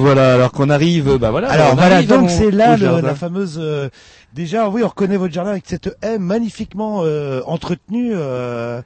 Voilà, alors qu'on arrive, bah voilà. Alors voilà, donc mon- c'est là le- la fameuse. euh, déjà, oui, on reconnaît votre jardin avec cette haie magnifiquement euh, entretenue. euh.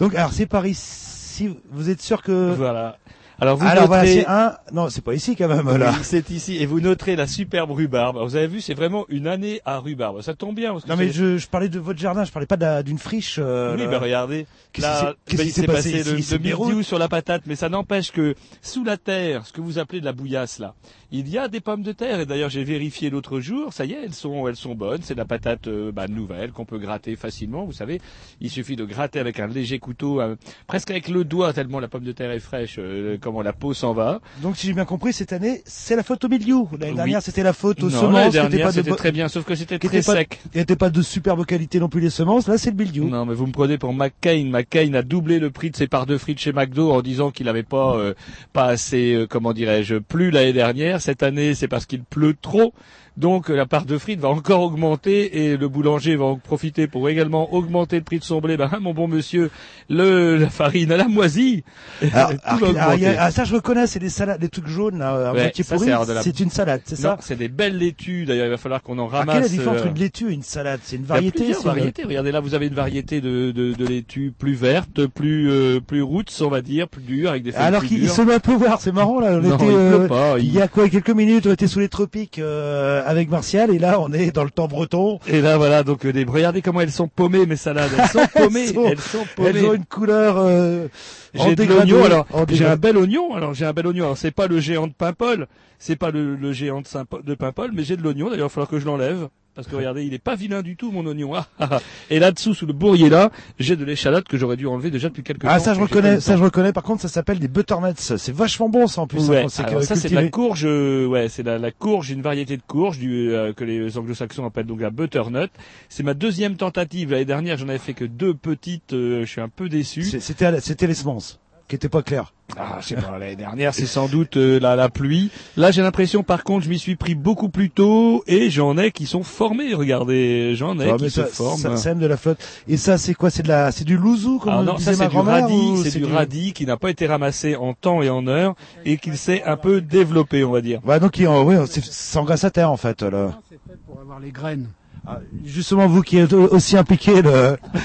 donc, alors c'est par ici. Vous êtes sûr que Voilà. Alors vous Alors voilà, noterez- c'est un. Non, c'est pas ici quand même là. Oui, c'est ici. Et vous noterez la superbe rhubarbe. Vous avez vu, c'est vraiment une année à rhubarbe. Ça tombe bien. Parce que Non mais je, je parlais de votre jardin, je parlais pas de d'une friche. euh, Oui, bah regardez. Là, qui s'est- bah, qu'est-ce qui s'est s'est passé ici? Mildiou sur la patate, mais ça n'empêche que sous la terre, ce que vous appelez de la bouillasse là, il y a des pommes de terre. Et d'ailleurs, j'ai vérifié l'autre jour, ça y est, elles sont, elles sont bonnes. C'est de la patate euh, bah, nouvelle qu'on peut gratter facilement. Vous savez, il suffit de gratter avec un léger couteau, euh, presque avec le doigt tellement la pomme de terre est fraîche, euh, comment la peau s'en va. Donc si j'ai bien compris, cette année, c'est la faute au milieu. L'année Oui. dernière, c'était la faute aux Non, semences. dernière, pas de c'était bo- très bien, sauf que c'était très pas- sec. qui n'étaient pas de superbe qualité non plus les semences. Là, c'est le milieu. Non, mais vous me prenez pour McCain. McCain a doublé le prix de ses parts de frites chez McDo en disant qu'il n'avait pas, euh, pas assez, euh, comment dirais-je, plu l'année dernière. Cette année, c'est parce qu'il pleut trop. Donc, euh, la part de frites va encore augmenter et le boulanger va en profiter pour également augmenter le prix de son blé. Ben, mon bon monsieur, le, la farine, elle a moisi. Alors, Tout alors, va alors, il y a- ah, ça, je reconnais, c'est des salades, des trucs jaunes, là, à Ouais, c'est la- une salade, c'est ça c'est des belles laitues. D'ailleurs, il va falloir qu'on en Ah, ramasse. quelle est la différence euh, entre une laitue et une salade? C'est une Il y a variété variétés. Regardez là, vous avez une variété de, de, de laitue plus verte, plus euh, plus roots, on va dire, plus dure, avec des feuilles Alors qu'il se met un peu voir, c'est marrant là. On Non, était, il euh, pleut pas, il il- y a quoi, quelques minutes, on était sous les tropiques euh, avec Martial et là on est dans le temps breton. Et là, voilà, donc euh, des, regardez comment elles sont paumées, mes salades. Elles sont paumées. sont- elles sont paumées. elles ont une couleur. Euh, J'ai de l'oignon, alors j'ai un bel oignon. Alors j'ai un bel oignon. Alors c'est pas le géant de Paimpol, c'est pas le, le géant de, Saint- de Paimpol, mais j'ai de l'oignon. D'ailleurs, il va falloir que je l'enlève. Parce que regardez, il est pas vilain du tout mon oignon. Ah, ah, ah. Et là-dessous, sous le bourrier là, j'ai de l'échalote que j'aurais dû enlever déjà depuis quelques temps. Ah ça je reconnais, ça je reconnais. Par contre ça s'appelle des butternuts. C'est vachement bon ça en plus. Ouais, hein, alors ça c'est de la courge, euh, ouais, c'est la, la courge, une variété de courge du, euh, que les anglo-saxons appellent donc la butternut. C'est ma deuxième tentative. L'année dernière, j'en avais fait que deux petites. euh, je suis un peu déçu. C'était c'était les semences qui étaient pas claires. Ah, je sais pas, l'année dernière, c'est sans doute euh, la, la pluie. Là, j'ai l'impression, par contre, je m'y suis pris beaucoup plus tôt et j'en ai qui sont formés. Regardez, j'en ai Ah, qui se forment. ça, ça aime de la flotte. Et ça c'est quoi? C'est de la, c'est du louzou comme Ah on non, disait ça ma c'est du grand-mère c'est du radis qui n'a pas été ramassé en temps et en heure et qu'il s'est un peu développé, on va dire. Ouais, donc il, ouais, c'est c'est en grâce à terre en fait. Là. Pour avoir les graines. Ah, Justement, vous qui êtes au- aussi impliqué, le...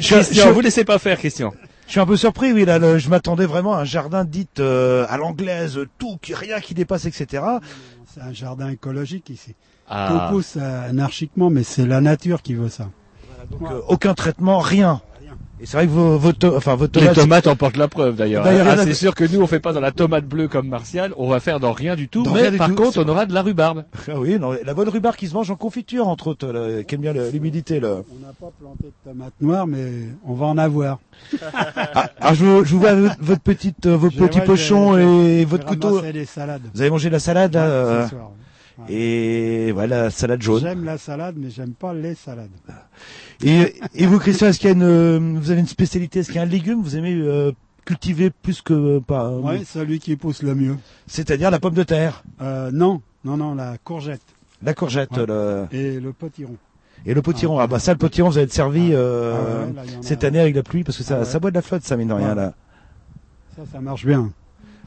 Je- Christian, je- vous laissez pas faire, Christian. Je suis un peu surpris, oui. Là, le- je m'attendais vraiment à un jardin dit euh, à l'anglaise, tout, qui rien qui dépasse, etc. C'est un jardin écologique ici. Ah. Tout pousse anarchiquement, mais c'est la nature qui veut ça. Donc euh, aucun traitement, rien. Et c'est vrai que vos, vos, to- enfin, vos Les tomates, tomates en portent la preuve d'ailleurs. D'ailleurs, Ah, c'est sûr que nous on fait pas dans la tomate bleue comme Martial, on va faire dans rien du tout. Dans mais par tout, contre, on aura de la rhubarbe. Ah oui, non, la bonne rhubarbe qui se mange en confiture, entre autres, là, qui aime bien l'humidité. Là. On n'a pas planté de tomates noires, mais on va en avoir. Ah, je, vous- je vous vois votre petite, euh, vos petits ouais, pochons et votre couteau. salades. Vous avez mangé de la salade là, Ouais, euh, ce soir, Et voilà, salade jaune. J'aime la salade, mais j'aime pas les salades. Et, et vous, Christian, est-ce qu'il y a une, euh, vous avez une spécialité Est-ce qu'il y a un légume que vous aimez euh, cultiver plus que euh, pas euh, Ouais, celui qui pousse le mieux. C'est-à-dire la pomme de terre. Euh, non, non, non, la courgette. La courgette. Ouais. le- Et le potiron. Et le potiron. Ah, bah ça, le potiron, vous allez être servi euh, Ah ouais, là, il y en a- cette année avec la pluie parce que ça, Ah ouais. ça boit de la flotte, ça mine de rien là. Ça, ça marche bien.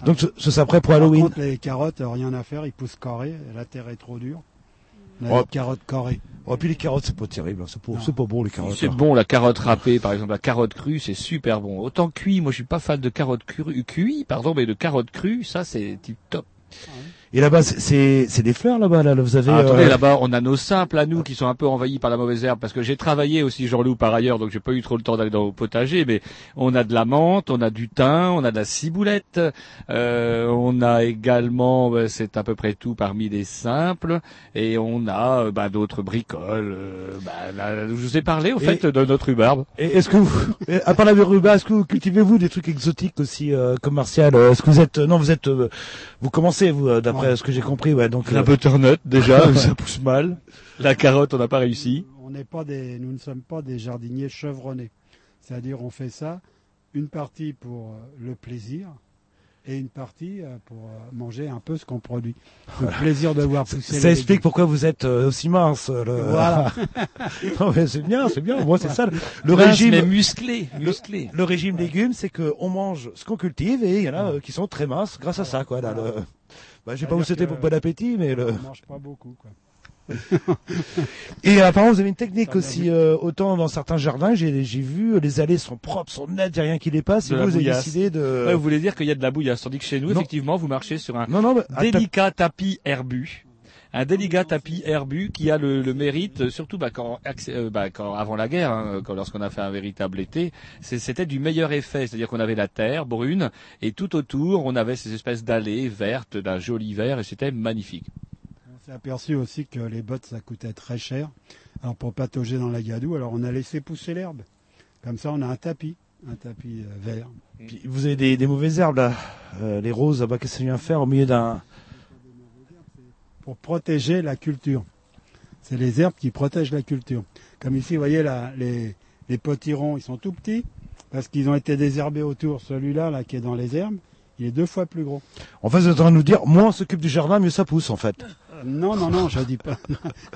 Donc ce, ce sera prêt pour Par Halloween. contre, les carottes, rien à faire, ils poussent carrés. La terre est trop dure. Oh. des carottes carrées. Oh, puis les carottes, c'est pas terrible. hein. C'est pas, c'est pas bon les carottes. C'est hein. bon la carotte râpée, par exemple la carotte crue, c'est super bon. Autant cuit, moi je suis pas fan de carottes crues, cuit, pardon, mais de carottes crues, ça c'est tip top. Et là-bas, c'est- c'est des fleurs là-bas. Là, vous avez. Ah, attendez, euh, là-bas, on a nos simples à nous qui sont un peu envahis par la mauvaise herbe parce que j'ai travaillé aussi Jean-Loup par ailleurs, donc j'ai pas eu trop le temps d'aller dans le potager, mais on a de la menthe, on a du thym, on a de la ciboulette, euh, on a également, bah, c'est à peu près tout parmi les simples, et on a euh, bah, d'autres bricoles. euh, bah, là, je vous ai parlé au Et- fait de notre rhubarbe. Et est-ce que vous, à part la rhubarbe, est-ce que vous cultivez-vous des trucs exotiques aussi, euh, comme Martial euh, Est-ce que vous êtes, non, vous êtes, euh, vous commencez vous, euh, d'après. Ce que j'ai compris, ouais. Donc La euh, butternut déjà, ça pousse mal. La carotte, on n'a pas réussi. On n'est pas des, nous ne sommes pas des jardiniers chevronnés. C'est-à-dire, on fait ça une partie pour euh, le plaisir et une partie euh, pour euh, manger un peu ce qu'on produit. Le plaisir de voir pousser. ça les explique pourquoi vous êtes euh, aussi mince. euh, Le... Voilà. non, mais c'est bien, c'est bien. Moi, c'est ça. Le, Mince, régime, mais musclé, musclé. Le, régime légumes, c'est que on mange ce qu'on cultive et il y en a euh, qui sont très minces grâce à ça, quoi. Là, le... bah, je vais pas vous souhaiter C'est-à-dire bon appétit, mais le. On mange pas beaucoup, quoi. Et apparemment, vous avez une technique aussi, euh, autant dans certains jardins, j'ai j'ai vu, les allées sont propres, sont nettes, il n'y a rien qui les passe, De et vous, vous avez décidé de... Ouais, vous voulez dire qu'il y a de la bouillasse, tandis que chez nous, Non. effectivement, vous marchez sur un Non, non, mais- délicat tapis herbu. Un délicat tapis herbu qui a le, le mérite, surtout bah, quand, euh, bah, quand avant la guerre, hein, quand lorsqu'on a fait un véritable été, c'était du meilleur effet, c'est-à-dire qu'on avait la terre brune et tout autour on avait ces espèces d'allées vertes d'un joli vert et c'était magnifique. On s'est aperçu aussi que les bottes, ça coûtait très cher. Alors, pour patauger dans la gadoue, alors on a laissé pousser l'herbe. Comme ça, on a un tapis, un tapis euh, vert. Puis vous avez des, des mauvaises herbes, là. Euh, les roses, ah bah, qu'est-ce que ça vient faire au milieu d'un... pour protéger la culture. C'est les herbes qui protègent la culture. Comme ici, vous voyez, les, les potirons, ils sont tout petits parce qu'ils ont été désherbés autour. Celui-là, là, qui est dans les herbes, il est deux fois plus gros. En fait, vous êtes en train de nous dire, moins on s'occupe du jardin, mieux ça pousse, en fait. Euh, Non, non, non, je dis pas.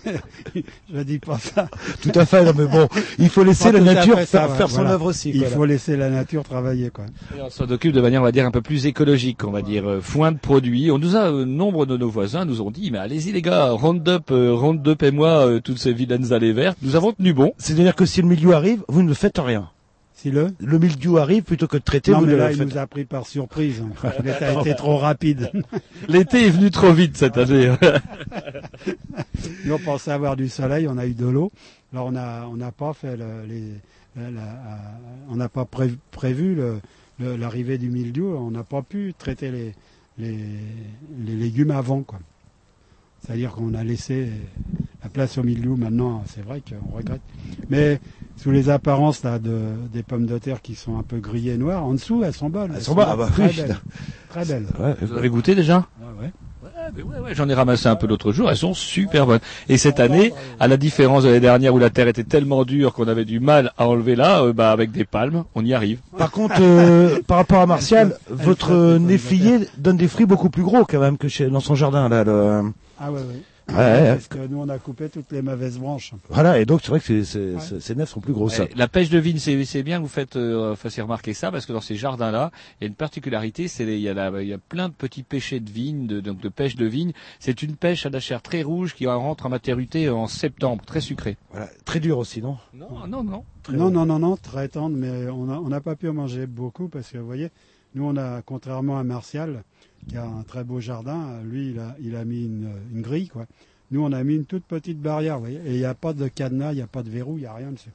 je dis pas ça. Tout à fait, non, mais bon, il faut laisser la nature ça, faire, ouais, faire son œuvre aussi. Il quoi, là. faut laisser la nature travailler, quoi. Et on s'en occupe de manière, on va dire, un peu plus écologique, on va dire, euh, foin de produits. On nous a, euh, nombre de nos voisins nous ont dit, mais allez-y les gars, Roundup, euh, Roundup et moi, euh, toutes ces vilaines allées vertes, nous avons tenu bon. C'est-à-dire que si le milieu arrive, vous ne faites rien. Si le Le mildiou arrive, plutôt que de traiter, Non, vous mais là, il nous a pris par surprise. L'été a été trop rapide. L'été est venu trop vite cette année. Nous, on pensait avoir du soleil, on a eu de l'eau. Alors, on n'a on pas fait le- les, la- la- euh, on n'a pas pré- prévu l'arrivée du mildiou. On n'a pas pu traiter les, les, les légumes avant, quoi. C'est-à-dire qu'on a laissé la la place au milieu maintenant, c'est vrai qu'on regrette. Mais sous les apparences là de, des pommes de terre qui sont un peu grillées noires, en dessous elles sont bonnes. Elles sont bonnes, ah bah très oui. belles. Très belles. Vous avez goûté déjà Ah ouais. Ouais, ouais, ouais, j'en ai ramassé un peu l'autre jour, elles sont super bonnes. Et cette année, à la différence de l'année dernière où la terre était tellement dure qu'on avait du mal à enlever là, euh, bah avec des palmes, on y arrive. Par contre, euh, par rapport à Martial, votre néflier donne des fruits beaucoup plus gros quand même que chez, dans son jardin là. Le... Ah. Ouais, ouais. Parce que nous on a coupé toutes les mauvaises branches. Voilà, et donc c'est vrai que c'est- ces nefs sont plus grosses. Ouais, la pêche de vigne, c'est bien que vous faites euh, fassiez remarquer ça parce que dans ces jardins-là, il y a une particularité, c'est il y a la- il y a plein de petits pêchers de vigne, de, donc de pêche de vigne. C'est une pêche à la chair très rouge qui rentre en maturité en septembre, très sucrée. Voilà, très dur aussi, non? Non, non, non. Non, non, non, non, très tendre, mais on n'a pas pu en manger beaucoup parce que vous voyez, nous on a, contrairement à Martial, qui a un très beau jardin, lui il a, il a mis une, une grille, quoi. Nous on a mis une toute petite barrière, vous voyez, et il n'y a pas de cadenas, il n'y a pas de verrou, il n'y a rien dessus.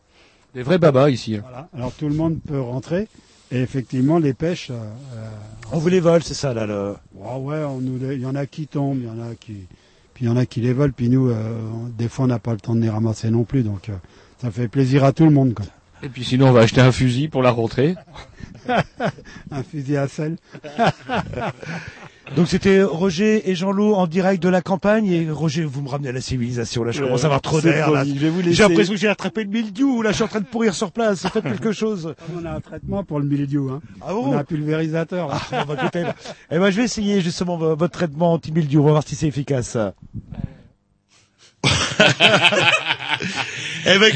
Des vrais babas ici. hein. Voilà. Alors tout le monde peut rentrer, et effectivement les pêches. euh, euh, On vous les vole, c'est ça là. Le... Oh ouais, on nous les- il y en a qui tombent, il y en a qui, puis il y en a qui les volent, puis nous, euh, des fois on n'a pas le temps de les ramasser non plus, donc euh, ça fait plaisir à tout le monde, quoi. Et puis sinon, on va acheter un fusil pour la rentrée. un fusil à sel. Donc c'était Roger et Jean-Loup en direct de la campagne et Roger, vous me ramenez à la civilisation là. Je Euh, commence à avoir trop d'air là. J'ai l'impression que j'ai attrapé le mildiou. Là, je suis en train de pourrir sur place. Faites quelque chose. On a un traitement pour le mildiou, hein. Ah bon on a un pulvérisateur. Ah, bah, écoutez. Eh ben, je vais essayer justement vo- votre traitement anti-mildiou. On va voir si c'est efficace. Eh ben,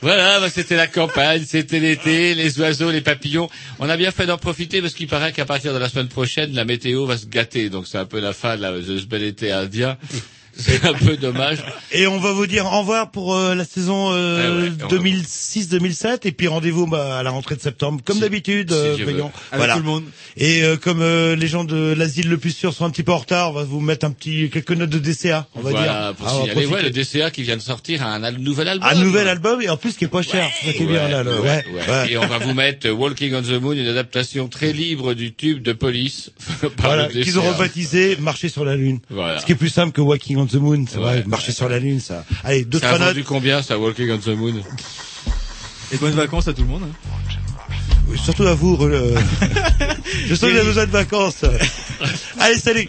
voilà, bah, c'était la campagne, c'était l'été, les oiseaux, les papillons. On a bien fait d'en profiter parce qu'il paraît qu'à partir de la semaine prochaine, la météo va se gâter. Donc c'est un peu la fin de, ce bel été indien. C'est un peu dommage. Et on va vous dire au revoir pour euh, la saison euh, Ouais, ouais, on va- 2006-2007 et puis rendez-vous bah, à la rentrée de septembre comme d'habitude. si euh, voyons. Avec Voilà. tout le monde. Et euh, comme euh, les gens de l'asile le plus sûr sont un petit peu en retard, on va vous mettre un petit quelques notes de DCA, on va voilà, dire. pour Ah, signaler, ouais, le DCA qui vient de sortir un al- nouvel album. Un nouvel album et en plus qui est pas cher. c'est ça qui est bien là. ouais, ouais. Et on va vous mettre euh, Walking on the Moon, une adaptation très libre du tube de police. par Voilà, qu'ils ont DCA. rebaptisé Marcher sur la Lune. Voilà. Ce qui est plus simple que Walking on the Moon, c'est Ouais. vrai. Marcher sur la Lune, ça. Allez, deux Ça trois a notes. vendu combien ça, Walking on the Moon Et bonnes vacances à tout le monde. hein. Oui, Surtout à vous, re- euh, Je sens que vous avez besoin de vacances. Allez, salut